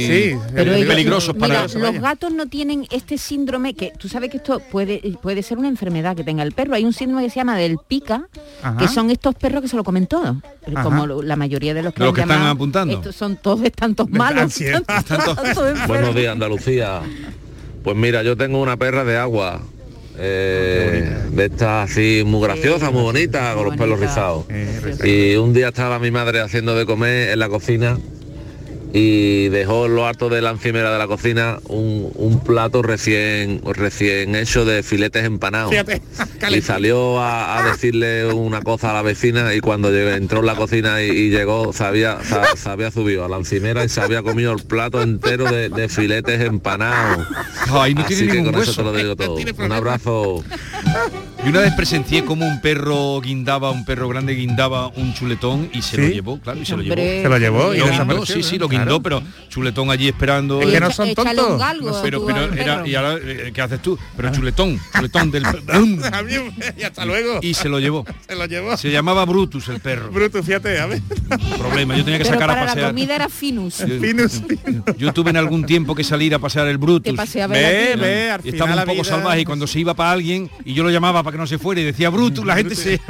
Speaker 5: Sí,
Speaker 4: Pero ellos-
Speaker 3: peligrosos para
Speaker 4: Mira, los gatos no tienen este síndrome que tú sabes que esto puede puede ser una enfermedad que tenga el perro. Hay un síndrome que se llama del pica,
Speaker 3: Ajá.
Speaker 4: que son estos perros que se lo comen todo. Como la mayoría de los que,
Speaker 3: De los están
Speaker 4: llamado,
Speaker 3: apuntando.
Speaker 4: Estos son todos están todos malos.
Speaker 25: Buenos días, Andalucía. Pues mira, yo tengo una perra de agua. eh, de estas así muy graciosa, muy bonita, con los pelos rizados. Y un día estaba mi madre haciendo de comer en la cocina y dejó en lo alto de la encimera de la cocina un, un plato recién recién hecho de filetes empanados.
Speaker 5: Fíjate,
Speaker 25: Y salió a, a decirle una cosa a la vecina y cuando llegó- entró en la cocina y, y llegó se había, se, se había subido a la encimera y se había comido el plato entero de, de filetes empanados.
Speaker 3: Ay, no
Speaker 25: Así
Speaker 3: tiene
Speaker 25: que con eso te lo digo todo. Un abrazo.
Speaker 3: Y una vez presencié como un perro guindaba, un perro grande guindaba un chuletón y se lo llevó, claro, y se lo llevó.
Speaker 5: Se lo llevó y
Speaker 3: lo guindó, sí, sí, lo
Speaker 5: claro.
Speaker 3: guindó, pero chuletón allí esperando.
Speaker 5: Es que no son tontos.
Speaker 4: un galgo
Speaker 3: pero, pero era, y ahora, eh, ¿qué haces tú? Pero chuletón, chuletón del
Speaker 5: y hasta luego.
Speaker 3: y se lo llevó.
Speaker 5: Se lo llevó.
Speaker 3: Se llamaba Brutus el perro.
Speaker 5: Bruto, fíjate, a ver.
Speaker 3: Problema, yo tenía que
Speaker 4: Pero
Speaker 3: sacar a
Speaker 4: para la
Speaker 3: pasear.
Speaker 4: comida era finus.
Speaker 3: Yo, yo tuve en algún tiempo que salir a pasear el Brutus.
Speaker 4: Ve,
Speaker 5: ve, al
Speaker 3: y estaba un poco
Speaker 5: vida-
Speaker 3: salvaje y cuando se iba para alguien y yo lo llamaba para que no se fuera y decía Brutus, la gente se...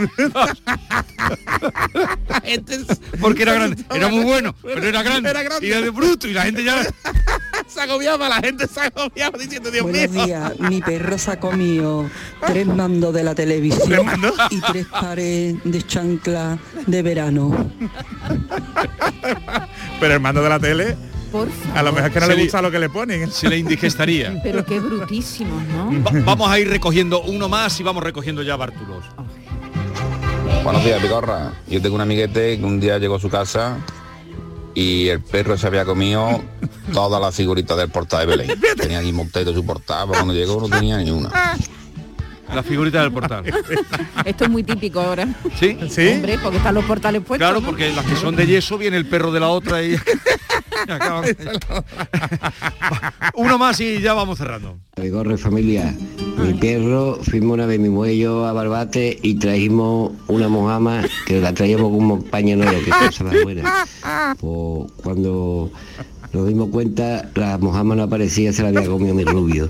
Speaker 3: Porque era grande, era muy bueno, pero era grande.
Speaker 5: Era grande.
Speaker 3: Y era de Brutus y la gente ya...
Speaker 5: se agobiaba, la gente se agobiaba diciendo, Dios
Speaker 26: Buenos
Speaker 5: mío.
Speaker 26: días, mi perro se ha comido tres mandos de la televisión y tres pares de chancla de verano.
Speaker 5: Pero el mando de la tele,
Speaker 4: Por
Speaker 5: a lo mejor es que no
Speaker 3: Se
Speaker 5: le
Speaker 3: le-
Speaker 5: gusta lo que le ponen.
Speaker 3: Se le indigestaría.
Speaker 4: Pero qué brutísimos, ¿no?
Speaker 3: Va- vamos a ir recogiendo uno más y vamos recogiendo ya Bártulos.
Speaker 27: Buenos días, Picorra. Yo tengo un amiguete que un día llegó a su casa y el perro se había comido todas las figuritas del portal de Belén. Tenía aquí monteto su portal, pero cuando llegó no tenía ni una.
Speaker 3: La figurita del portal.
Speaker 4: Esto es muy típico ahora.
Speaker 3: ¿Sí?
Speaker 5: ¿Sí?
Speaker 4: Hombre, porque están los portales puestos.
Speaker 3: Claro,
Speaker 4: ¿no?
Speaker 3: porque las que son de yeso viene el perro de la otra y... Uno más y ya vamos cerrando.
Speaker 28: Vigorre familia, mi perro, fuimos una vez mi muello a Barbate y trajimos una mojama que la traíamos como paño nuevo, que cosa más buena. Pues cuando nos dimos cuenta, la mojama no aparecía, se la había comido mi rubio.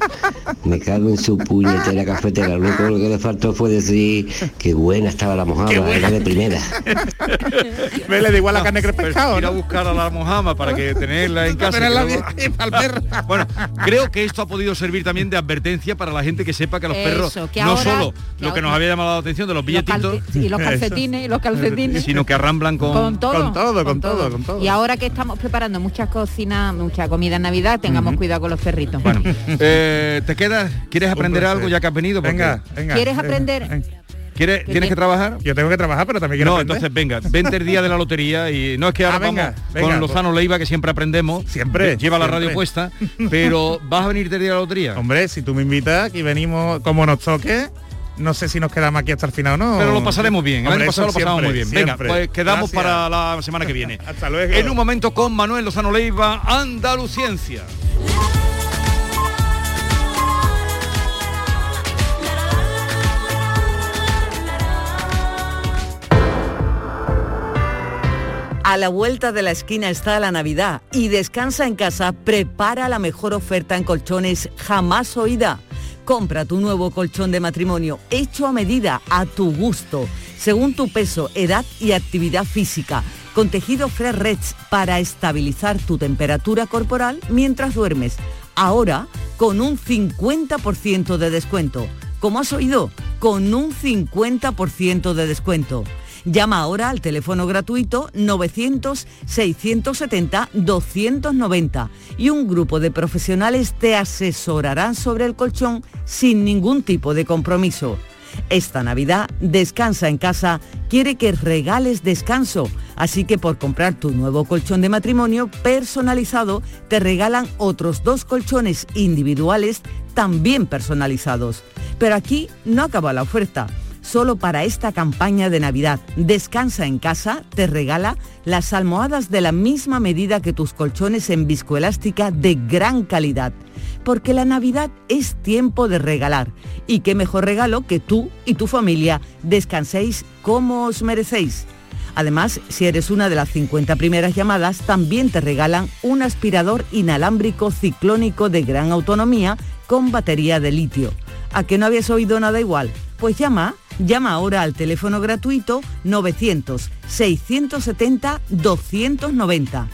Speaker 28: Me cago en su puñetera cafetera. Lo único que le faltó fue decir que buena estaba la mojama, era de primera.
Speaker 5: Me le da igual la carne que el pescado,
Speaker 3: ir a buscar a la mojama para que tenerla en casa.
Speaker 5: Tenerla bien para.
Speaker 3: Bueno, creo que esto ha podido servir también de advertencia para la gente que sepa que los
Speaker 4: Eso,
Speaker 3: perros
Speaker 4: que
Speaker 3: no
Speaker 4: ahora-
Speaker 3: solo
Speaker 4: que
Speaker 3: lo que
Speaker 4: ahora-
Speaker 3: nos había llamado la atención de los billetitos,
Speaker 4: y los calcetines, y los calcetines.
Speaker 3: sino que arramblan con,
Speaker 4: con todo,
Speaker 5: con todo, con todo, con todo.
Speaker 4: Y ahora que estamos preparando muchas cocinas, mucha comida en Navidad, tengamos cuidado con los perritos.
Speaker 3: Bueno, eh, ¿te quedas? ¿Quieres aprender algo ya que has venido? Porque-
Speaker 5: Venga, venga.
Speaker 4: ¿Quieres aprender?
Speaker 5: venga.
Speaker 3: ¿Quieres,
Speaker 4: ¿Qué
Speaker 3: ¿Tienes que trabajar?
Speaker 5: Yo tengo que trabajar, pero también quiero
Speaker 3: No,
Speaker 5: aprender.
Speaker 3: entonces venga, vente el día de la lotería y no es que ahora
Speaker 5: Ah, venga,
Speaker 3: vamos
Speaker 5: venga,
Speaker 3: con Lozano Leiva que siempre aprendemos,
Speaker 5: Siempre,
Speaker 3: lleva la radio puesta, pero vas a venir el día de la lotería.
Speaker 5: Hombre, si tú me invitas, aquí venimos como nos toque. No sé si nos quedamos aquí hasta el final o no.
Speaker 3: Pero lo pasaremos bien. El año pasado lo pasamos muy
Speaker 5: siempre,
Speaker 3: bien. Venga,
Speaker 5: siempre.
Speaker 3: pues quedamos
Speaker 5: Gracias.
Speaker 3: para la semana que viene.
Speaker 5: Hasta luego.
Speaker 3: En un momento con Manuel Lozano Leiva, Andaluciencia.
Speaker 29: A la vuelta de la esquina está la Navidad y Descansa en casa prepara la mejor oferta en colchones jamás oída. Compra tu nuevo colchón de matrimonio hecho a medida, a tu gusto, según tu peso, edad y actividad física, con tejido Fresh Reds para estabilizar tu temperatura corporal mientras duermes. Ahora con un 50% de descuento. ¿Cómo has oído? Con un 50% de descuento. Llama ahora al teléfono gratuito 900-670-290 y un grupo de profesionales te asesorarán sobre el colchón sin ningún tipo de compromiso. Esta Navidad, Descansa en casa quiere que regales descanso, así que por comprar tu nuevo colchón de matrimonio personalizado, te regalan otros dos colchones individuales también personalizados. Pero aquí no acaba la oferta. Solo para esta campaña de Navidad, Descansa en casa te regala las almohadas de la misma medida que tus colchones en viscoelástica de gran calidad. Porque la Navidad es tiempo de regalar. Y qué mejor regalo que tú y tu familia descanséis como os merecéis. Además, si eres una de las 50 primeras llamadas, también te regalan un aspirador inalámbrico ciclónico de gran autonomía con batería de litio. ¿A que no habías oído nada igual? Pues llama, llama ahora al teléfono gratuito 900-670-290.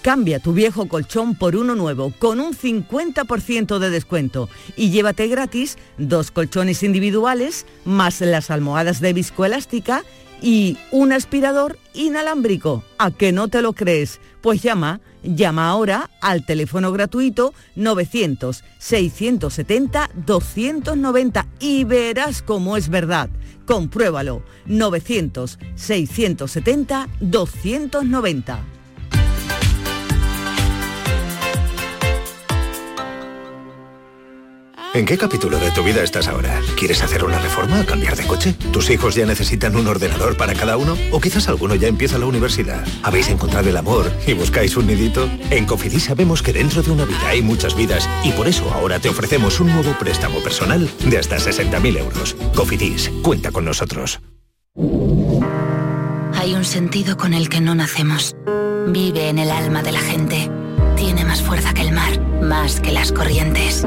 Speaker 29: Cambia tu viejo colchón por uno nuevo con un 50% de descuento y llévate gratis dos colchones individuales más las almohadas de viscoelástica y un aspirador inalámbrico. ¿A que no te lo crees? Pues llama, llama ahora al teléfono gratuito 900-670-290 y verás cómo es verdad. Compruébalo. 900-670-290.
Speaker 30: ¿En qué capítulo de tu vida estás ahora? ¿Quieres hacer una reforma o cambiar de coche? ¿Tus hijos ya necesitan un ordenador para cada uno? ¿O quizás alguno ya empieza la universidad? ¿Habéis encontrado el amor y buscáis un nidito? En Cofidis sabemos que dentro de una vida hay muchas vidas y por eso ahora te ofrecemos un nuevo préstamo personal de hasta 60.000 euros. Cofidis, cuenta con nosotros.
Speaker 13: Hay un sentido con el que no nacemos. Vive en el alma de la gente. Tiene más fuerza que el mar, más que las corrientes.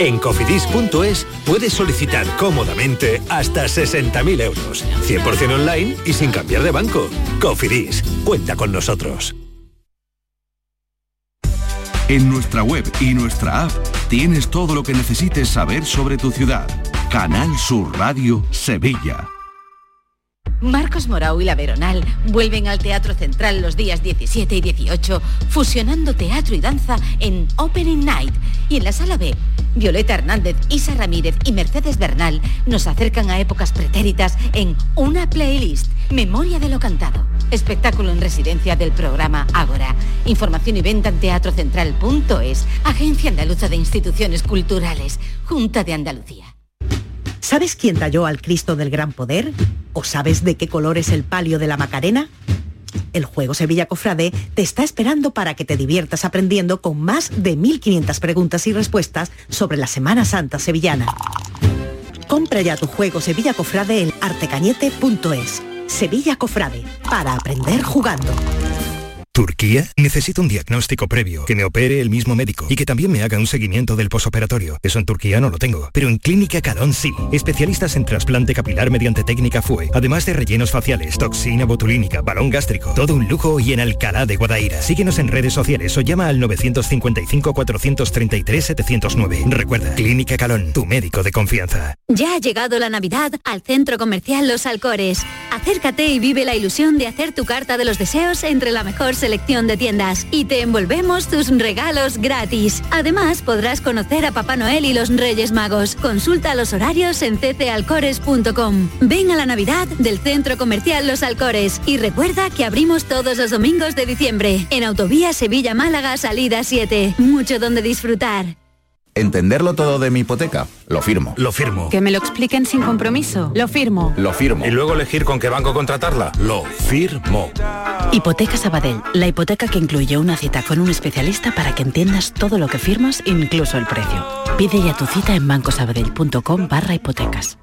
Speaker 30: En cofidis.es puedes solicitar cómodamente hasta 60.000 euros. 100% online y sin cambiar de banco. Cofidis, cuenta con nosotros.
Speaker 31: En nuestra web y nuestra app tienes todo lo que necesites saber sobre tu ciudad. Canal Sur Radio Sevilla.
Speaker 2: Marcos Morau y La Veronal vuelven al Teatro Central los días 17 y 18, fusionando teatro y danza en Opening Night. Y en la sala B, Violeta Hernández, Isa Ramírez y Mercedes Bernal nos acercan a épocas pretéritas en una playlist, Memoria de lo Cantado. Espectáculo en residencia del programa Ágora. Información y venta en teatrocentral.es, Agencia Andaluza de Instituciones Culturales, Junta de Andalucía.
Speaker 32: ¿Sabes quién talló al Cristo del Gran Poder? ¿O sabes de qué color es el palio de la Macarena? El juego Sevilla Cofrade te está esperando para que te diviertas aprendiendo con más de 1.500 preguntas y respuestas sobre la Semana Santa sevillana. Compra ya tu juego Sevilla Cofrade en artecañete.es. Sevilla Cofrade, para aprender jugando.
Speaker 10: ¿Turquía? Necesito un diagnóstico previo, que me opere el mismo médico y que también me haga un seguimiento del posoperatorio. Eso en Turquía no lo tengo, pero en Clínica Calón sí. Especialistas en trasplante capilar mediante técnica FUE, además de rellenos faciales, toxina botulínica, balón gástrico, todo un lujo y en Alcalá de Guadaira. Síguenos en redes sociales o llama al 955 433 709. Recuerda, Clínica Calón, tu médico de confianza.
Speaker 11: Ya ha llegado la Navidad al Centro Comercial Los Alcores. Acércate y vive la ilusión de hacer tu carta de los deseos entre la mejor selección de tiendas y te envolvemos tus regalos gratis. Además, podrás conocer a Papá Noel y los Reyes Magos. Consulta los horarios en ccalcores.com. Ven a la Navidad del Centro Comercial Los Alcores y recuerda que abrimos todos los domingos de diciembre en Autovía Sevilla-Málaga, salida 7. Mucho donde disfrutar.
Speaker 33: Entenderlo todo de mi hipoteca. Lo firmo.
Speaker 34: Lo firmo.
Speaker 35: Que me lo expliquen sin compromiso. Lo firmo.
Speaker 33: Lo firmo.
Speaker 34: Y luego elegir con qué banco contratarla. Lo firmo.
Speaker 35: Hipoteca Sabadell. La hipoteca que incluye una cita con un especialista para que entiendas todo lo que firmas, incluso el precio. Pide ya tu cita en bancosabadell.com barra hipotecas.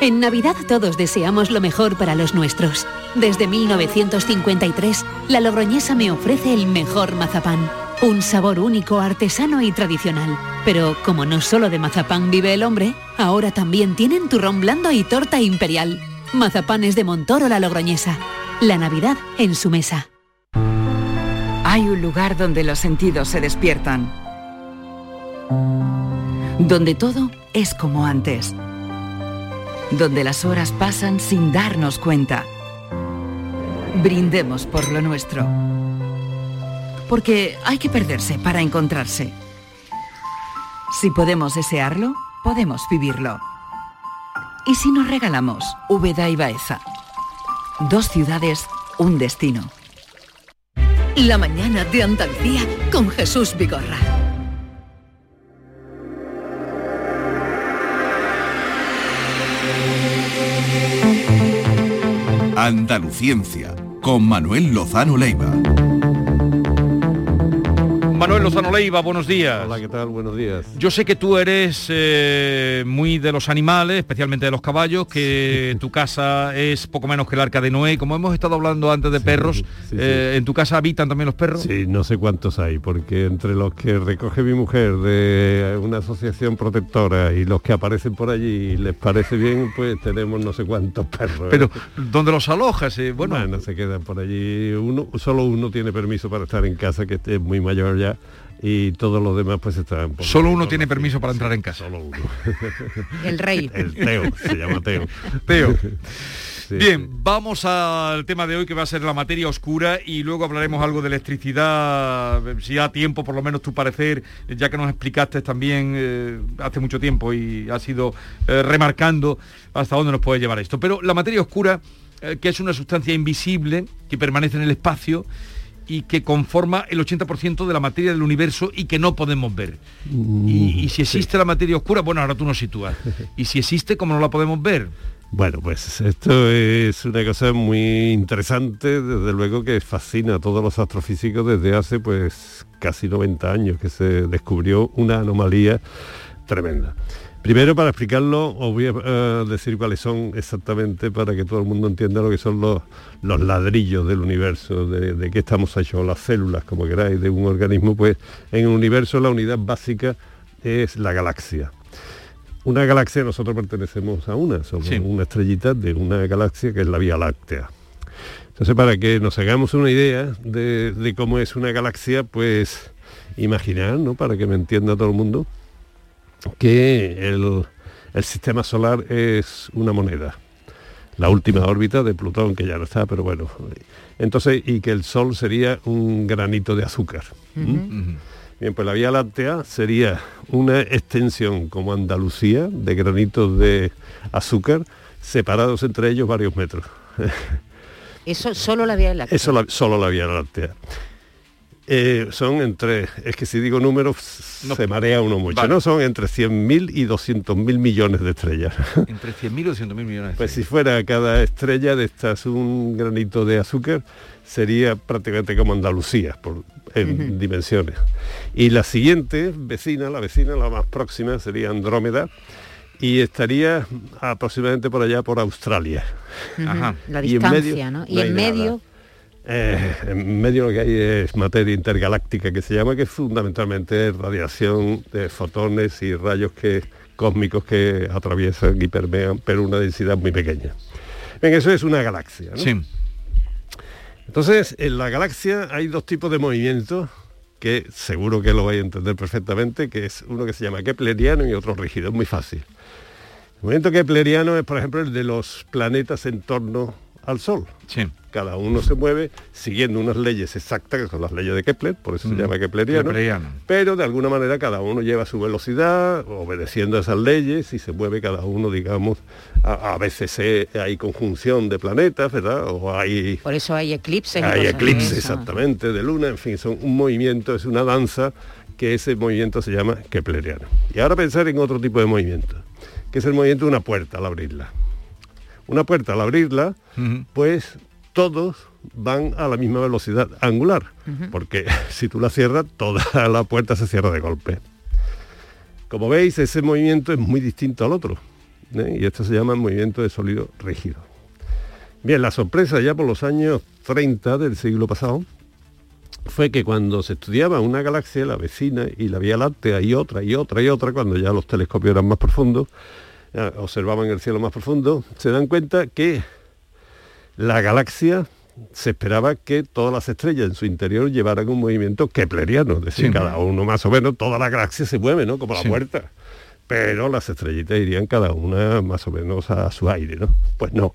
Speaker 11: En Navidad todos deseamos lo mejor para los nuestros. Desde 1953, la Logroñesa me ofrece el mejor mazapán. Un sabor único, artesano y tradicional. Pero como no solo de mazapán vive el hombre, ahora también tienen turrón blando y torta imperial. Mazapanes de Montoro la Logroñesa. La Navidad en su mesa.
Speaker 36: Hay un lugar donde los sentidos se despiertan. Donde todo es como antes. Donde las horas pasan sin darnos cuenta. Brindemos por lo nuestro. Porque hay que perderse para encontrarse. Si podemos desearlo, podemos vivirlo. ¿Y si nos regalamos Úbeda y Baeza? Dos ciudades, un destino.
Speaker 2: La mañana de Andalucía con Jesús Vigorra.
Speaker 31: Andaluciencia, con Manuel Lozano Leiva.
Speaker 3: Manuel Lozano Leiva, buenos días.
Speaker 37: Hola, ¿qué tal? Buenos días.
Speaker 3: Yo sé que tú eres eh, muy de los animales, especialmente de los caballos, que tu casa es poco menos que el arca de Noé. Como hemos estado hablando antes de perros,
Speaker 37: sí,
Speaker 3: eh, ¿en tu casa habitan también los perros?
Speaker 37: Sí, no sé cuántos hay, porque entre los que recoge mi mujer de una asociación protectora y los que aparecen por allí y les parece bien, pues tenemos no sé cuántos perros.
Speaker 3: Pero, ¿dónde los alojas? Eh, bueno,
Speaker 37: bueno, se quedan por allí. Uno, solo uno tiene permiso para estar en casa, que es muy mayor ya y todos los demás pues están por
Speaker 3: solo uno tiene permiso para entrar en casa.
Speaker 37: solo uno.
Speaker 4: El rey.
Speaker 37: El Teo se llama Teo.
Speaker 3: Teo. Sí, Bien, sí. vamos al tema de hoy que va a ser la materia oscura y luego hablaremos algo de electricidad, si da tiempo, por lo menos tu parecer, ya que nos explicaste también eh, hace mucho tiempo y has ido eh, remarcando hasta dónde nos puede llevar esto. Pero la materia oscura, eh, que es una sustancia invisible que permanece en el espacio, y que conforma el 80% de la materia del universo y que no podemos ver. Mm, y, y, si existe sí. la materia oscura, bueno, ahora tú nos sitúas. Y si existe, ¿cómo no la podemos ver?
Speaker 37: Bueno, pues esto es una cosa muy interesante, desde luego que fascina a todos los astrofísicos desde hace pues casi 90 años que se descubrió una anomalía tremenda. Primero, para explicarlo, os voy a uh, decir cuáles son exactamente para que todo el mundo entienda lo que son los, los ladrillos del universo, de, de, qué estamos hechos, las células, como queráis, de un organismo. Pues en el universo la unidad básica es la galaxia. Una galaxia, nosotros pertenecemos a una, somos sí. una estrellita de una galaxia que es la Vía Láctea. Entonces, para que nos hagamos una idea de, de cómo es una galaxia, pues imaginar, ¿no? Para que me entienda todo el mundo, que el, el, sistema solar es una moneda. La última órbita de Plutón, que ya no está, pero bueno. Entonces, y que el Sol sería un granito de azúcar. Uh -huh. ¿Mm? Bien, pues la Vía Láctea sería una extensión como Andalucía de granitos de azúcar separados entre ellos varios metros.
Speaker 4: Eso solo la Vía Láctea.
Speaker 37: Eso la, solo la Vía Láctea. Eh, son entre, es que si digo números no. se marea uno mucho, vale. ¿no? Son entre 100.000 y 200.000 millones de estrellas.
Speaker 3: Entre 100.000 y 200.000 millones de
Speaker 37: Pues si fuera cada estrella de estas un granito de azúcar, sería prácticamente como Andalucía, por, en uh -huh. dimensiones. Y la siguiente vecina, la vecina, la más próxima, sería Andrómeda, y estaría aproximadamente por allá por Australia.
Speaker 4: Ajá. La distancia, y medio, ¿no? Y no en medio... Nada.
Speaker 37: Eh, en medio lo que hay es materia intergaláctica que se llama, que es fundamentalmente radiación de fotones y rayos que, cósmicos que atraviesan y permean, pero una densidad muy pequeña. Bien, eso es una galaxia. ¿no?
Speaker 3: Sí.
Speaker 37: Entonces, en la galaxia hay dos tipos de movimientos que seguro que lo vais a entender perfectamente, que es uno que se llama kepleriano y otro rígido, es muy fácil. El movimiento kepleriano es, por ejemplo, el de los planetas en torno al Sol. Cada uno se mueve siguiendo unas leyes exactas, que son las leyes de Kepler, por eso se llama kepleriano,
Speaker 3: Kepleriano.
Speaker 37: Pero de alguna manera cada uno lleva su velocidad, obedeciendo a esas leyes, y se mueve cada uno, digamos, a, a veces eh, hay conjunción de planetas, ¿verdad? O hay
Speaker 4: Por eso hay eclipses.
Speaker 37: hay eclipses, exactamente, de luna, en fin, son un movimiento, es una danza que ese movimiento se llama kepleriano. Y ahora pensar en otro tipo de movimiento, que es el movimiento de una puerta al abrirla. Una puerta al abrirla, pues todos van a la misma velocidad angular, porque si tú la cierras, toda la puerta se cierra de golpe. Como veis, ese movimiento es muy distinto al otro, ¿eh? y esto se llama movimiento de sólido rígido. Bien, la sorpresa ya por los años 30 del siglo pasado fue que cuando se estudiaba una galaxia, la vecina y la Vía Láctea y otra y otra y otra, cuando ya los telescopios eran más profundos, observaban el cielo más profundo, se dan cuenta que la galaxia se esperaba que todas las estrellas en su interior llevaran un movimiento kepleriano, es decir,
Speaker 3: Sí.
Speaker 37: cada uno más o menos, toda la galaxia se mueve, ¿no? Como la
Speaker 3: Sí.
Speaker 37: puerta. Pero las estrellitas irían cada una más o menos a su aire, ¿no? Pues no.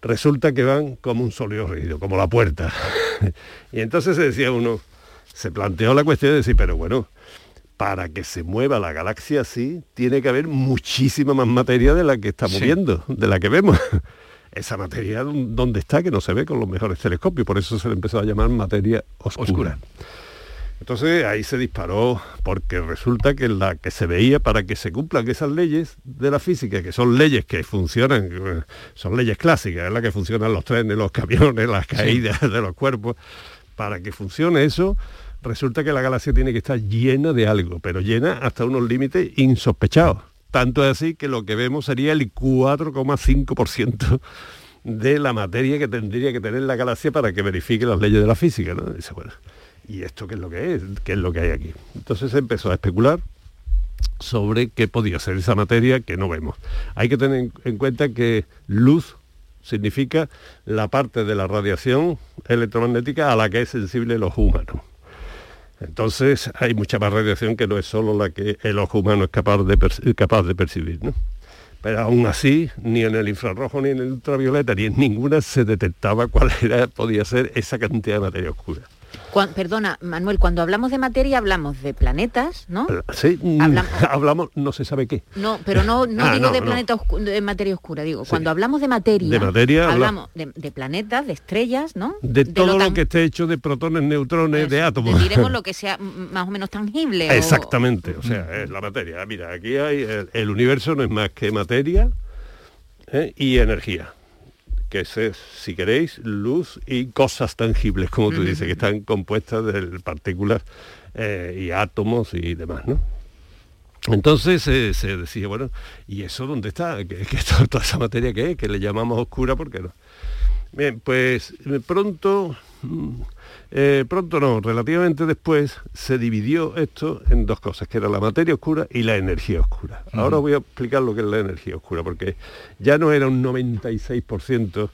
Speaker 37: Resulta que van como un sólido rígido, como la puerta. y entonces se decía uno, se planteó la cuestión de decir, pero bueno, para que se mueva la galaxia así, tiene que haber muchísima más materia de la que estamos
Speaker 3: Sí.
Speaker 37: viendo, de la que vemos. Esa materia, ¿dónde está? Que no se ve con los mejores telescopios, por eso se le empezó a llamar materia oscura.
Speaker 3: Oscura.
Speaker 37: Entonces ahí se disparó, porque resulta que la que se veía para que se cumplan esas leyes de la física, que son leyes que funcionan, son leyes clásicas, es la que funcionan los trenes, los camiones, las caídas de los cuerpos, para que funcione eso, resulta que la galaxia tiene que estar llena de algo, pero llena hasta unos límites insospechados. Tanto es así que lo que vemos sería el 4,5% de la materia que tendría que tener la galaxia para que verifique las leyes de la física. ¿no? Dice, bueno, ¿y esto qué es lo que es? ¿Qué es lo que hay aquí? Entonces se empezó a especular sobre qué podía ser esa materia que no vemos. Hay que tener en- en cuenta que luz significa la parte de la radiación electromagnética a la que es sensible el ojo humano. Entonces hay mucha más radiación que no es solo la que el ojo humano es capaz de, percibir. ¿no? Pero aún así, ni en el infrarrojo, ni en el ultravioleta, ni en ninguna se detectaba cuál era, podía ser esa cantidad de materia oscura.
Speaker 4: Perdona, Manuel, cuando hablamos de materia hablamos de planetas, ¿no?
Speaker 37: Sí, mm,
Speaker 4: Hablamos-
Speaker 37: hablamos no se sabe qué.
Speaker 4: No, pero no, no
Speaker 37: Ah,
Speaker 4: digo
Speaker 37: no,
Speaker 4: de
Speaker 37: no.
Speaker 4: planeta oscu- de materia oscura, digo, cuando hablamos de materia,
Speaker 37: De materia habla-
Speaker 4: hablamos de, de planetas, de estrellas, ¿no?
Speaker 37: De, todo lo,
Speaker 4: tan-
Speaker 37: que esté hecho de protones, neutrones, de átomos.
Speaker 4: diremos lo que sea más o menos tangible. o-
Speaker 37: Exactamente, o sea, es la materia. Mira, aquí hay el, el universo no es más que materia ¿eh? y energía, que es, si queréis, luz y cosas tangibles, como tú dices, que están compuestas de partículas eh, y átomos y demás, ¿no? Entonces eh, se decía, bueno, ¿y eso dónde está? ¿Qué, qué to- toda esa materia que es? Que le llamamos oscura, ¿por qué no? Bien, pues pronto, eh, pronto no, relativamente después se dividió esto en dos cosas, que era la materia oscura y la energía oscura. Ahora voy a explicar lo que es la energía oscura, porque ya no era un 96%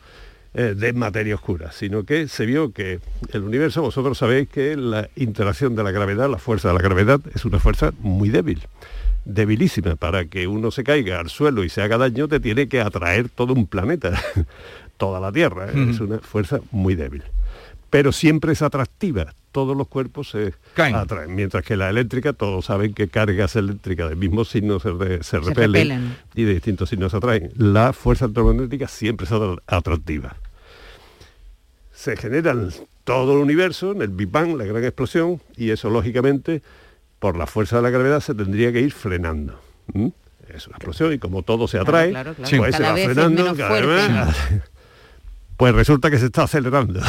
Speaker 37: eh, de materia oscura, sino que se vio que el universo, vosotros sabéis que la interacción de la gravedad, la fuerza de la gravedad, es una fuerza muy débil debilísima. Para que uno se caiga al suelo y se haga daño, te tiene que atraer todo un planeta, toda la Tierra. ¿eh? Es una fuerza muy débil. Pero siempre es atractiva. Todos los cuerpos se atraen. Mientras que la eléctrica, todos saben que cargas eléctricas del mismo signo se, re- se repelen,
Speaker 4: repelen.
Speaker 37: y de distintos signos se atraen. La fuerza electromagnética siempre es atra- atractiva. Se genera en todo el universo, en el Big Bang, la gran explosión, y eso lógicamente por la fuerza de la gravedad se tendría que ir frenando. Es una explosión y como todo se atrae,
Speaker 4: claro, claro.
Speaker 37: pues se
Speaker 4: Cada
Speaker 37: va
Speaker 4: vez es
Speaker 37: frenando.
Speaker 4: menos
Speaker 37: cada
Speaker 4: fuerte.
Speaker 37: vez más. Pues resulta que se está acelerando.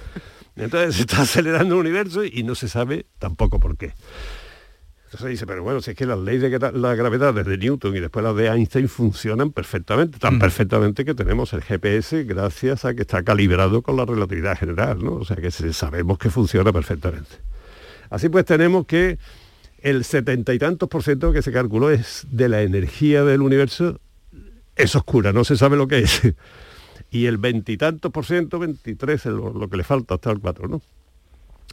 Speaker 37: Entonces se está acelerando el universo y no se sabe tampoco por qué. Entonces dice, pero bueno, si es que las leyes de la gravedad desde Newton y después las de Einstein funcionan perfectamente, tan perfectamente que tenemos el GPS gracias a que está calibrado con la relatividad general, ¿no? O sea que sabemos que funciona perfectamente. Así pues tenemos que el setenta y tantos por ciento que se calculó es de la energía del universo es oscura, no se sabe lo que es. Y el veintitantos por ciento, 23 es lo, que le falta hasta el 4, ¿no?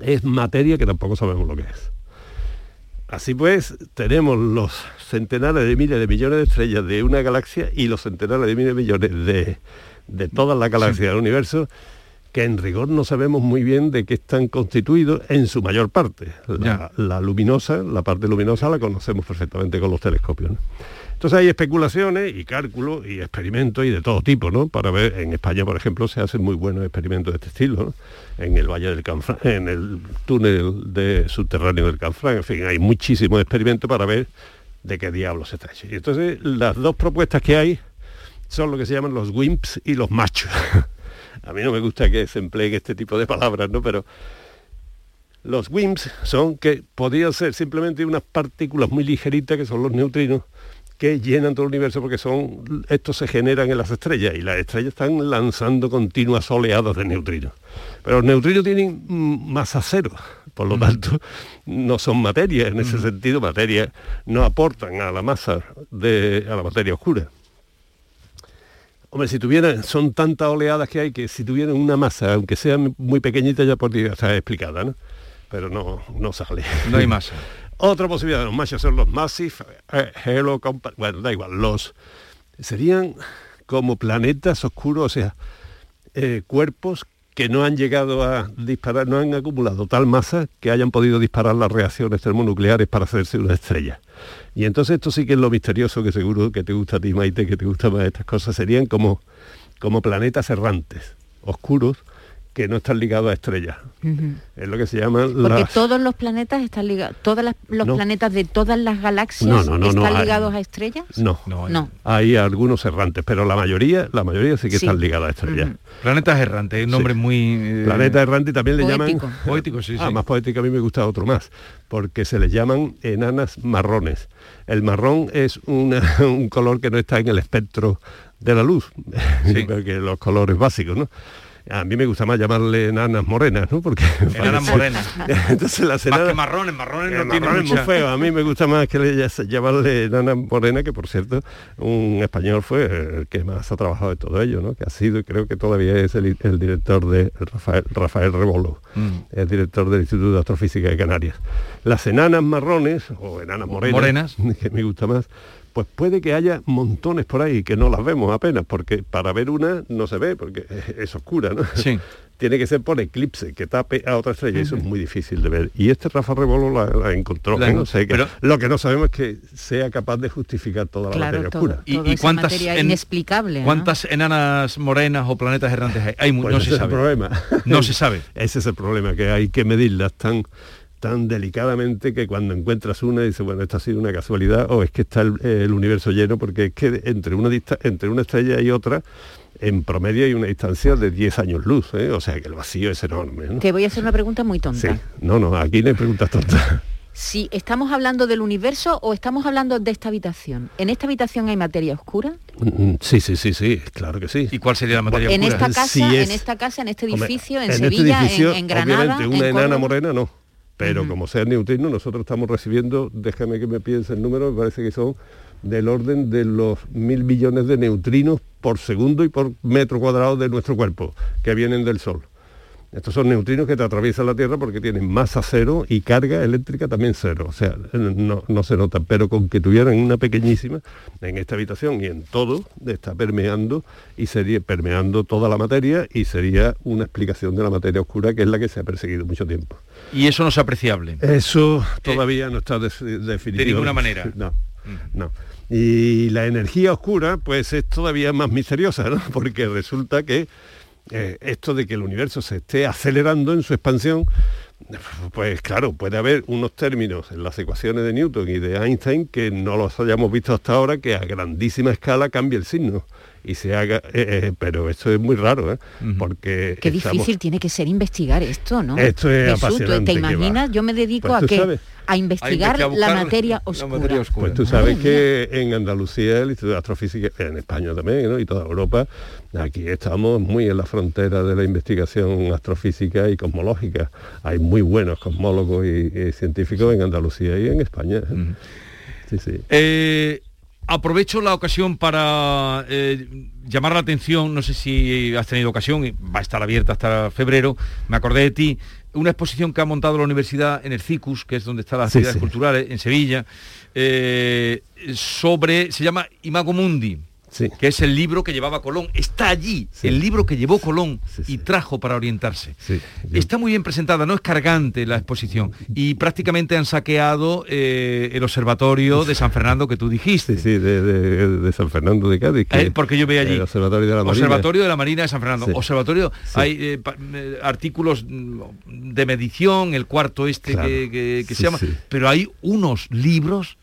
Speaker 37: Es materia que tampoco sabemos lo que es. Así pues, tenemos los centenares de miles de millones de estrellas de una galaxia y los centenares de miles de millones de, de todas las galaxias del universo que en rigor no sabemos muy bien de qué están constituidos en su mayor parte. La, la luminosa, la parte luminosa la conocemos perfectamente con los telescopios. ¿no? Entonces hay especulaciones y cálculos y experimentos y de todo tipo, ¿no? Para ver, en España, por ejemplo, se hacen muy buenos experimentos de este estilo, ¿no? En el Valle del Canfrán, en el túnel de subterráneo del Canfrán, en fin, hay muchísimos experimentos para ver de qué diablos se hecho. Y entonces las dos propuestas que hay son lo que se llaman los WIMPs y los machos. A mí no me gusta que se empleen este tipo de palabras, ¿no? Pero los WIMPs son que podrían ser simplemente unas partículas muy ligeritas, que son los neutrinos, que llenan todo el universo porque son estos se generan en las estrellas y las estrellas están lanzando continuas oleadas de neutrinos. Pero los neutrinos tienen mm, masa cero, por lo tanto no son materia, en ese sentido materia no aportan a la masa de a la materia oscura. Hombre, si tuvieran, son tantas oleadas que hay que si tuvieran una masa, aunque sea muy pequeñita, ya podría estar explicada, ¿no? Pero no, no sale.
Speaker 3: No hay masa.
Speaker 37: Otra posibilidad de los machos son los Massive eh, Halo Compact, bueno, da igual, los serían como planetas oscuros, o sea, eh, cuerpos que no han llegado a disparar, no han acumulado tal masa que hayan podido disparar las reacciones termonucleares para hacerse una estrella. Y entonces esto sí que es lo misterioso que seguro que te gusta a ti, Maite, que te gustan más estas cosas, serían como, como planetas errantes, oscuros, que no están ligados a estrellas. Es lo que se llama
Speaker 4: Porque
Speaker 37: las-
Speaker 4: todos los planetas están ligados, todos las- los
Speaker 37: No.
Speaker 4: planetas de todas las galaxias
Speaker 37: No, no, no, no,
Speaker 4: están
Speaker 37: hay-
Speaker 4: ligados a estrellas.
Speaker 37: No,
Speaker 4: No.
Speaker 37: Hay algunos errantes, pero la mayoría, la mayoría sí que
Speaker 3: Sí.
Speaker 37: están ligadas a estrellas.
Speaker 3: Planetas errantes, un nombre muy... eh,
Speaker 37: Planeta errante y también le llaman...
Speaker 3: Poético, sí,
Speaker 37: Ah,
Speaker 3: sí.
Speaker 37: más poético a mí me gusta otro más, porque se les llaman enanas marrones. El marrón es una- un color que no está en el espectro de la luz, porque los colores básicos, ¿no? A mí me gusta más llamarle enanas morenas, ¿no? Porque
Speaker 3: Enanas
Speaker 37: parece-
Speaker 3: morenas.
Speaker 37: Entonces las
Speaker 3: Más
Speaker 37: enanas...
Speaker 3: que marrones, marrones
Speaker 37: El
Speaker 3: no tiene
Speaker 37: marrón es
Speaker 3: mucha...
Speaker 37: muy feo. A mí me gusta más que le llamarle enana morena, que por cierto, un español fue el que más ha trabajado de todo ello, ¿no? Que ha sido y creo que todavía es el, el director de Rafael, Rafael Rebolo,
Speaker 3: Mm.
Speaker 37: el director del Instituto de Astrofísica de Canarias. Las enanas marrones, o enanas morenas,
Speaker 3: Morenas.
Speaker 37: que me gusta más, pues puede que haya montones por ahí que no las vemos apenas, porque para ver una no se ve, porque es, oscura, ¿no?
Speaker 3: Sí.
Speaker 37: Tiene que ser por eclipse, que tape a otra estrella, y eso es muy difícil de ver. Y este Rafa Rebolo la, la encontró.
Speaker 3: La encontró.
Speaker 37: O sea que
Speaker 3: Pero-
Speaker 37: lo que no sabemos es que sea capaz de justificar toda la
Speaker 4: Claro,
Speaker 37: materia
Speaker 4: todo,
Speaker 37: oscura.
Speaker 3: ¿Y- cuántas
Speaker 4: materia
Speaker 3: en-
Speaker 4: inexplicable. ¿no?
Speaker 3: ¿Cuántas enanas morenas o planetas errantes hay? Hay
Speaker 37: Pues
Speaker 3: no
Speaker 37: ese
Speaker 3: se
Speaker 37: es
Speaker 3: sabe.
Speaker 37: el problema.
Speaker 3: No se sabe.
Speaker 37: Ese es el problema, que hay que medirlas tan tan delicadamente que cuando encuentras una dices, bueno, esta ha sido una casualidad o es que está el, el universo lleno, porque es que entre una, dista- entre una estrella y otra, en promedio hay una distancia de 10 años luz, ¿eh? o sea que el vacío es enorme. ¿no?
Speaker 4: Te voy a hacer una pregunta muy tonta.
Speaker 37: Sí, no, no, aquí no hay preguntas tontas.
Speaker 4: Si estamos hablando del universo o estamos hablando de esta habitación. ¿En esta habitación hay materia oscura?
Speaker 37: Mm, Sí, sí, sí, sí, claro que sí.
Speaker 3: ¿Y cuál sería la materia
Speaker 4: En
Speaker 3: oscura?
Speaker 4: esta casa,
Speaker 37: Sí es-
Speaker 4: en esta casa, en este
Speaker 37: Hombre,
Speaker 4: edificio, en,
Speaker 37: este
Speaker 4: Sevilla,
Speaker 37: edificio,
Speaker 4: en, en Granada,
Speaker 37: Obviamente, una
Speaker 4: en
Speaker 37: enana
Speaker 4: Córdoba?
Speaker 37: morena no. Pero como sea neutrino, nosotros estamos recibiendo, déjame que me piense el número, me parece que son del orden de los mil billones de neutrinos por segundo y por metro cuadrado de nuestro cuerpo, que vienen del Sol. Estos son neutrinos que te atraviesan la Tierra porque tienen masa cero y carga eléctrica también cero. O sea, no, no se notan, pero con que tuvieran una pequeñísima en esta habitación y en todo, está permeando y sería permeando toda la materia y sería una explicación de la materia oscura que es la que se ha perseguido mucho tiempo.
Speaker 3: Y eso no es apreciable.
Speaker 37: Eso todavía no está definitivo.
Speaker 3: de ninguna manera.
Speaker 37: No, no. Y la energía oscura, pues es todavía más misteriosa, ¿no? Porque resulta que eh, esto de que el universo se esté acelerando en su expansión, pues claro, puede haber unos términos en las ecuaciones de Newton y de Einstein que no los hayamos visto hasta ahora, que a grandísima escala cambie el signo y se haga, eh, eh, pero esto es muy raro, ¿eh? porque
Speaker 4: Qué
Speaker 37: estamos-
Speaker 4: difícil tiene que ser investigar esto, ¿no?
Speaker 37: Esto es
Speaker 4: Jesús, ¿tú
Speaker 37: apasionante,
Speaker 4: ¿te imaginas? Yo me dedico
Speaker 37: Pues
Speaker 4: a que a investigar
Speaker 3: A
Speaker 4: la materia
Speaker 3: la
Speaker 4: oscura.
Speaker 3: materia oscura.
Speaker 37: Pues tú sabes que en Andalucía, el Instituto de Astrofísica, en España también, ¿no? y toda Europa, aquí estamos muy en la frontera de la investigación astrofísica y cosmológica. Hay muy buenos cosmólogos y, y científicos en Andalucía y en España. ¿eh? Sí, sí.
Speaker 3: Aprovecho la ocasión para eh, llamar la atención, no sé si has tenido ocasión, va a estar abierta hasta febrero, me acordé de ti, una exposición que ha montado la universidad en el CICUS, que es donde están las
Speaker 37: Sí,
Speaker 3: actividades
Speaker 37: sí.
Speaker 3: culturales, en Sevilla, eh, sobre, se llama Imago Mundi. Que es el libro que llevaba Colón. Está allí, el libro que llevó Colón y trajo para orientarse. Está muy bien presentada, no es cargante la exposición. Y prácticamente han saqueado eh, el observatorio de San Fernando que tú dijiste.
Speaker 37: Sí, de, San Fernando de Cádiz.
Speaker 3: Eh, porque yo veía allí.
Speaker 37: El observatorio de la Marina.
Speaker 3: Observatorio de la Marina de San Fernando. Observatorio, hay eh, artículos mm, de medición, el cuarto este que, se llama. Pero hay unos libros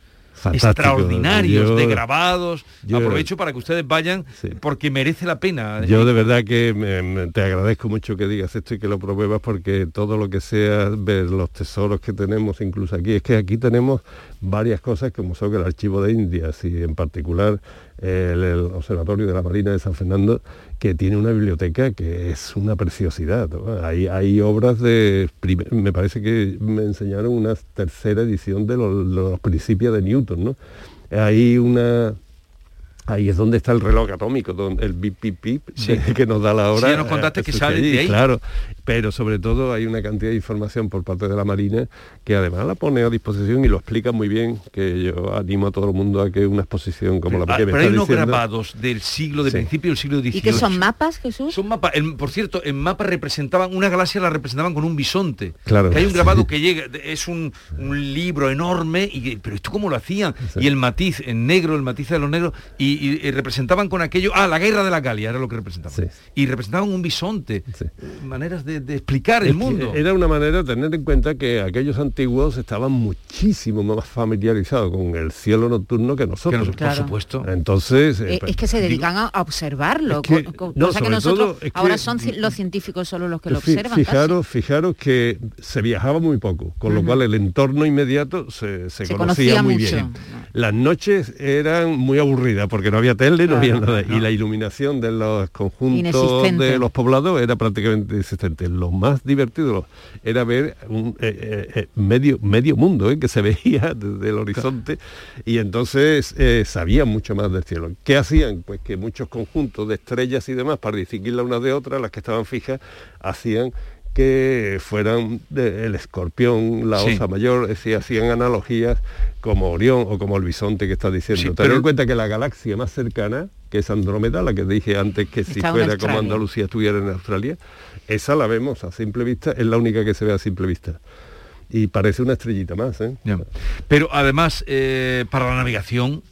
Speaker 3: extraordinarios, de grabados. Aprovecho para que ustedes vayan porque merece la pena.
Speaker 37: Yo de verdad que te agradezco mucho que digas esto y que lo pruebas porque todo lo que sea ver los tesoros que tenemos incluso aquí, es que aquí tenemos varias cosas como son el archivo de Indias y en particular el, Observatorio de la Marina de San Fernando, que tiene una biblioteca que es una preciosidad. Hay, hay, obras de... Me parece que me enseñaron una tercera edición de los, los principios de Newton. ¿no? Hay una Ahí es donde está el reloj atómico, donde el bip, bip, bip, que nos da la hora.
Speaker 3: Sí, nos contaste que sale de ahí.
Speaker 37: Claro, pero sobre todo hay una cantidad de información por parte de la Marina que además la pone a disposición y lo explica muy bien, que yo animo a todo el mundo a que una exposición como la
Speaker 3: que me Pero hay unos grabados del siglo, de principio del siglo XVIII.
Speaker 4: ¿Y que son mapas, Jesús?
Speaker 3: Son mapas. por cierto, en mapas representaban, una galaxia la representaban con un bisonte. Claro. Que hay un grabado que llega, es un, libro enorme, y, pero esto cómo lo hacían. Y el matiz en negro, el matiz de los negros, y y, representaban con aquello, ah, la guerra de la Galia era lo que representaban. Y representaban un bisonte, maneras de, explicar el mundo.
Speaker 37: Era una manera de tener en cuenta que aquellos antiguos estaban muchísimo más familiarizados con el cielo nocturno que nosotros.
Speaker 3: Por supuesto.
Speaker 37: Entonces...
Speaker 4: Eh, es que se dedican a observarlo, cosa que nosotros ahora son los científicos solo los que lo observan.
Speaker 37: Fijaros, fijaros que se viajaba muy poco, con lo cual el entorno inmediato se, conocía, muy bien. Las noches eran muy aburridas porque no había tele, no había nada. Y la iluminación de los conjuntos de los poblados era prácticamente inexistente. Lo más divertido era ver un eh, eh, eh, medio, medio mundo que se veía desde el horizonte y entonces sabían mucho más del cielo. ¿Qué hacían? Pues que muchos conjuntos de estrellas y demás, para distinguir una de otra, las que estaban fijas, hacían que fueran el escorpión, la osa mayor, si hacían analogías como Orión o como el bisonte que está diciendo. Ten en cuenta que la galaxia más cercana, que es Andrómeda, la que dije antes que si fuera como Andalucía estuviera en Australia, esa la vemos a simple vista, es la única que se ve a simple vista y parece una estrellita más. ¿eh?
Speaker 3: Pero además, eh, para la navegación,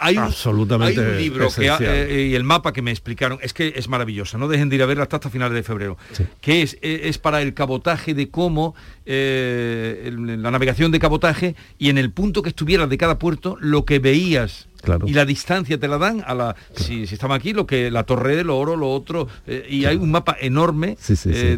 Speaker 3: hay un, absolutamente hay un libro que eh, y el mapa que me explicaron es que es maravilloso. No dejen de ir a verla hasta, finales de febrero. Que es, eh, es para el cabotaje de cómo eh, la navegación de cabotaje y en el punto que estuvieras de cada puerto lo que veías Y la distancia te la dan a la. Si, si, estamos aquí, lo que la torre del oro, lo otro. y hay un mapa enorme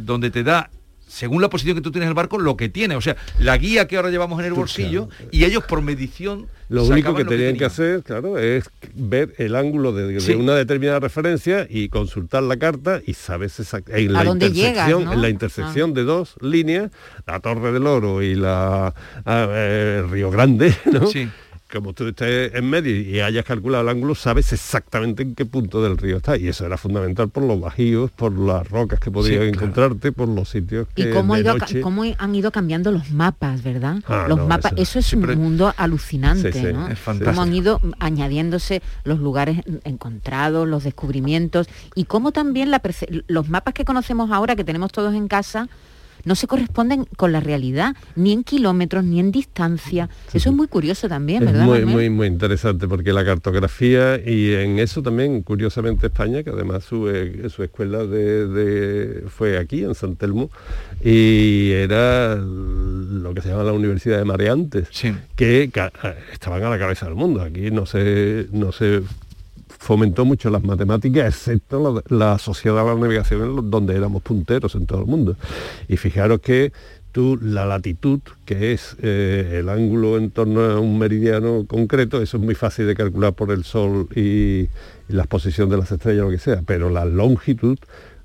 Speaker 3: donde te da según la posición que tú tienes en el barco, lo que tiene. O sea, la guía que ahora llevamos en el bolsillo y ellos por medición...
Speaker 37: Lo único que tenían que, hacer, claro, es ver el ángulo de, una determinada referencia y consultar la carta y sabes en, la intersección, en la intersección de dos líneas, la Torre del Oro y la ah, eh, Río Grande, ¿no? Sí como tú estés en medio y hayas calculado el ángulo, sabes exactamente en qué punto del río está. Y eso era fundamental por los bajíos, por las rocas que podías encontrarte, por los sitios que
Speaker 4: Y cómo, han ido cambiando los mapas, ¿verdad? Ah, los mapas, eso, es un mundo alucinante, ¿no? Es Cómo han ido añadiéndose los lugares encontrados, los descubrimientos, y cómo también los mapas que conocemos ahora, que tenemos todos en casa, no se corresponden con la realidad, ni en kilómetros, ni en distancia. eso es muy curioso también, ¿verdad?
Speaker 37: muy, muy, muy interesante, porque la cartografía, y en eso también, curiosamente, España, que además su, eh, su escuela de, fue aquí, en San Telmo, y era lo que se llama la Universidad de Mareantes, que eh, estaban a la cabeza del mundo. Aquí no se, no se fomentó mucho las matemáticas, excepto la, asociada a la navegación, donde éramos punteros en todo el mundo. Y fijaros que tú, la latitud, que es eh, el ángulo en torno a un meridiano concreto, eso es muy fácil de calcular por el Sol y, y la exposición de las estrellas, lo que sea, pero la longitud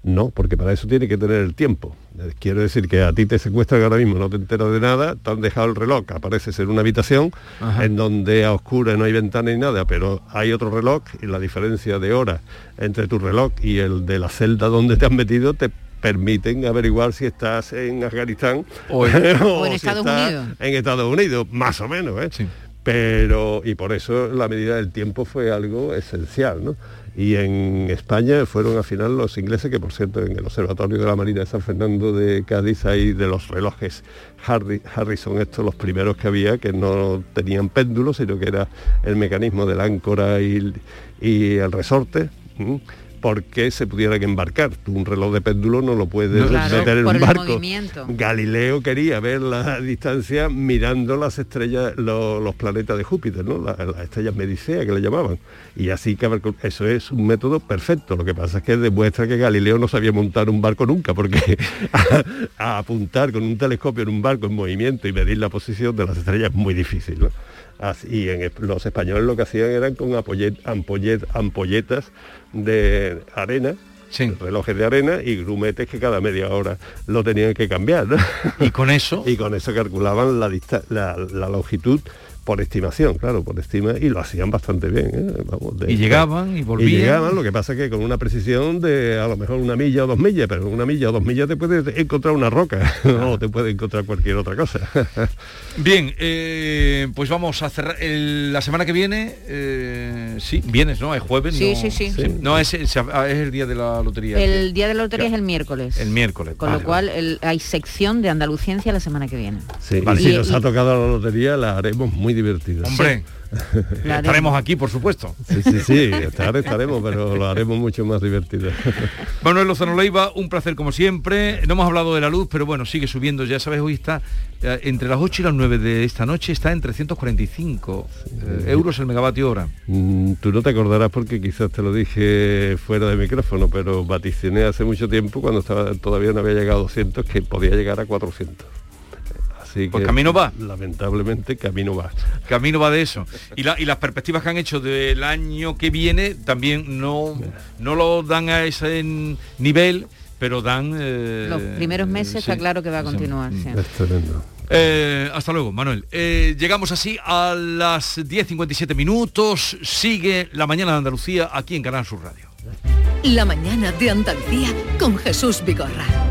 Speaker 37: no, porque para eso tiene que tener el tiempo. Quiero decir que a ti te secuestran ahora mismo, no te enteras de nada, te han dejado el reloj, apareces en una habitación en donde a oscura no hay ventana ni nada, pero hay otro reloj y la diferencia de horas entre tu reloj y el de la celda donde te han metido te permiten averiguar si estás en Afganistán
Speaker 4: o en, Estados Unidos.
Speaker 37: En Estados Unidos, más o menos. ¿eh? pero y por eso la medida del tiempo fue algo esencial, ¿no? Y en España fueron al final los ingleses, que por cierto en el Observatorio de la Marina de San Fernando de Cádiz hay de los relojes Harrison, estos los primeros que había, que no tenían péndulos, sino que era el mecanismo del áncora y, y el resorte porque se pudieran embarcar. un reloj de péndulo no lo puedes meter en un barco. Galileo quería ver la distancia mirando las estrellas, los, planetas de Júpiter, ¿no? las, estrellas Medicea que le llamaban. Y así que eso es un método perfecto. Lo que pasa es que demuestra que Galileo no sabía montar un barco nunca, porque a, apuntar con un telescopio en un barco en movimiento y medir la posición de las estrellas es muy difícil. Y en, los españoles lo que hacían eran con ampolletas de arena, relojes de arena y grumetes que cada media hora lo tenían que cambiar.
Speaker 3: ¿Y con eso?
Speaker 37: y con eso calculaban la, la, la longitud por estimación, claro, por estima, y lo hacían bastante bien. ¿eh?
Speaker 3: y llegaban y volvían.
Speaker 37: Y llegaban, lo que pasa es que con una precisión de a lo mejor una milla o dos millas, pero una milla o dos millas te puedes encontrar una roca, o te puede encontrar cualquier otra cosa.
Speaker 3: bien, eh, pues vamos a cerrar. la semana que viene, eh, sí, vienes, ¿no? Es jueves.
Speaker 4: Sí, sí, sí,
Speaker 3: No, es, el día de la lotería.
Speaker 4: El día de la lotería es el miércoles.
Speaker 3: El miércoles.
Speaker 4: Con lo cual hay sección de Andalucía la semana que viene.
Speaker 37: Sí, si nos ha tocado la lotería, la haremos muy divertida.
Speaker 3: Hombre. Estaremos aquí, por supuesto.
Speaker 37: Sí, sí, sí, estaremos, pero lo haremos mucho más divertido.
Speaker 3: Manuel Lozano Leiva, un placer como siempre. No hemos hablado de la luz, pero bueno, sigue subiendo. Ya sabes, hoy está eh, entre las 8 y las 9 de esta noche, está en 345 eh, euros el megavatio hora.
Speaker 37: Mm, tú no te acordarás porque quizás te lo dije fuera de micrófono, pero vaticiné hace mucho tiempo, cuando estaba, todavía no había llegado a 200, que podía llegar a 400
Speaker 3: pues camino va.
Speaker 37: Lamentablemente camino va.
Speaker 3: Camino va de eso. Y, las perspectivas que han hecho del año que viene también no, no lo dan a ese nivel, pero dan...
Speaker 4: Eh, Los primeros meses está claro que va a continuar.
Speaker 37: Es tremendo.
Speaker 3: Eh, hasta luego, Manuel. Eh, llegamos así a las 10.57 minutos. Sigue la mañana de Andalucía aquí en Canal Sur Radio.
Speaker 29: La mañana de Andalucía con Jesús Vigorra.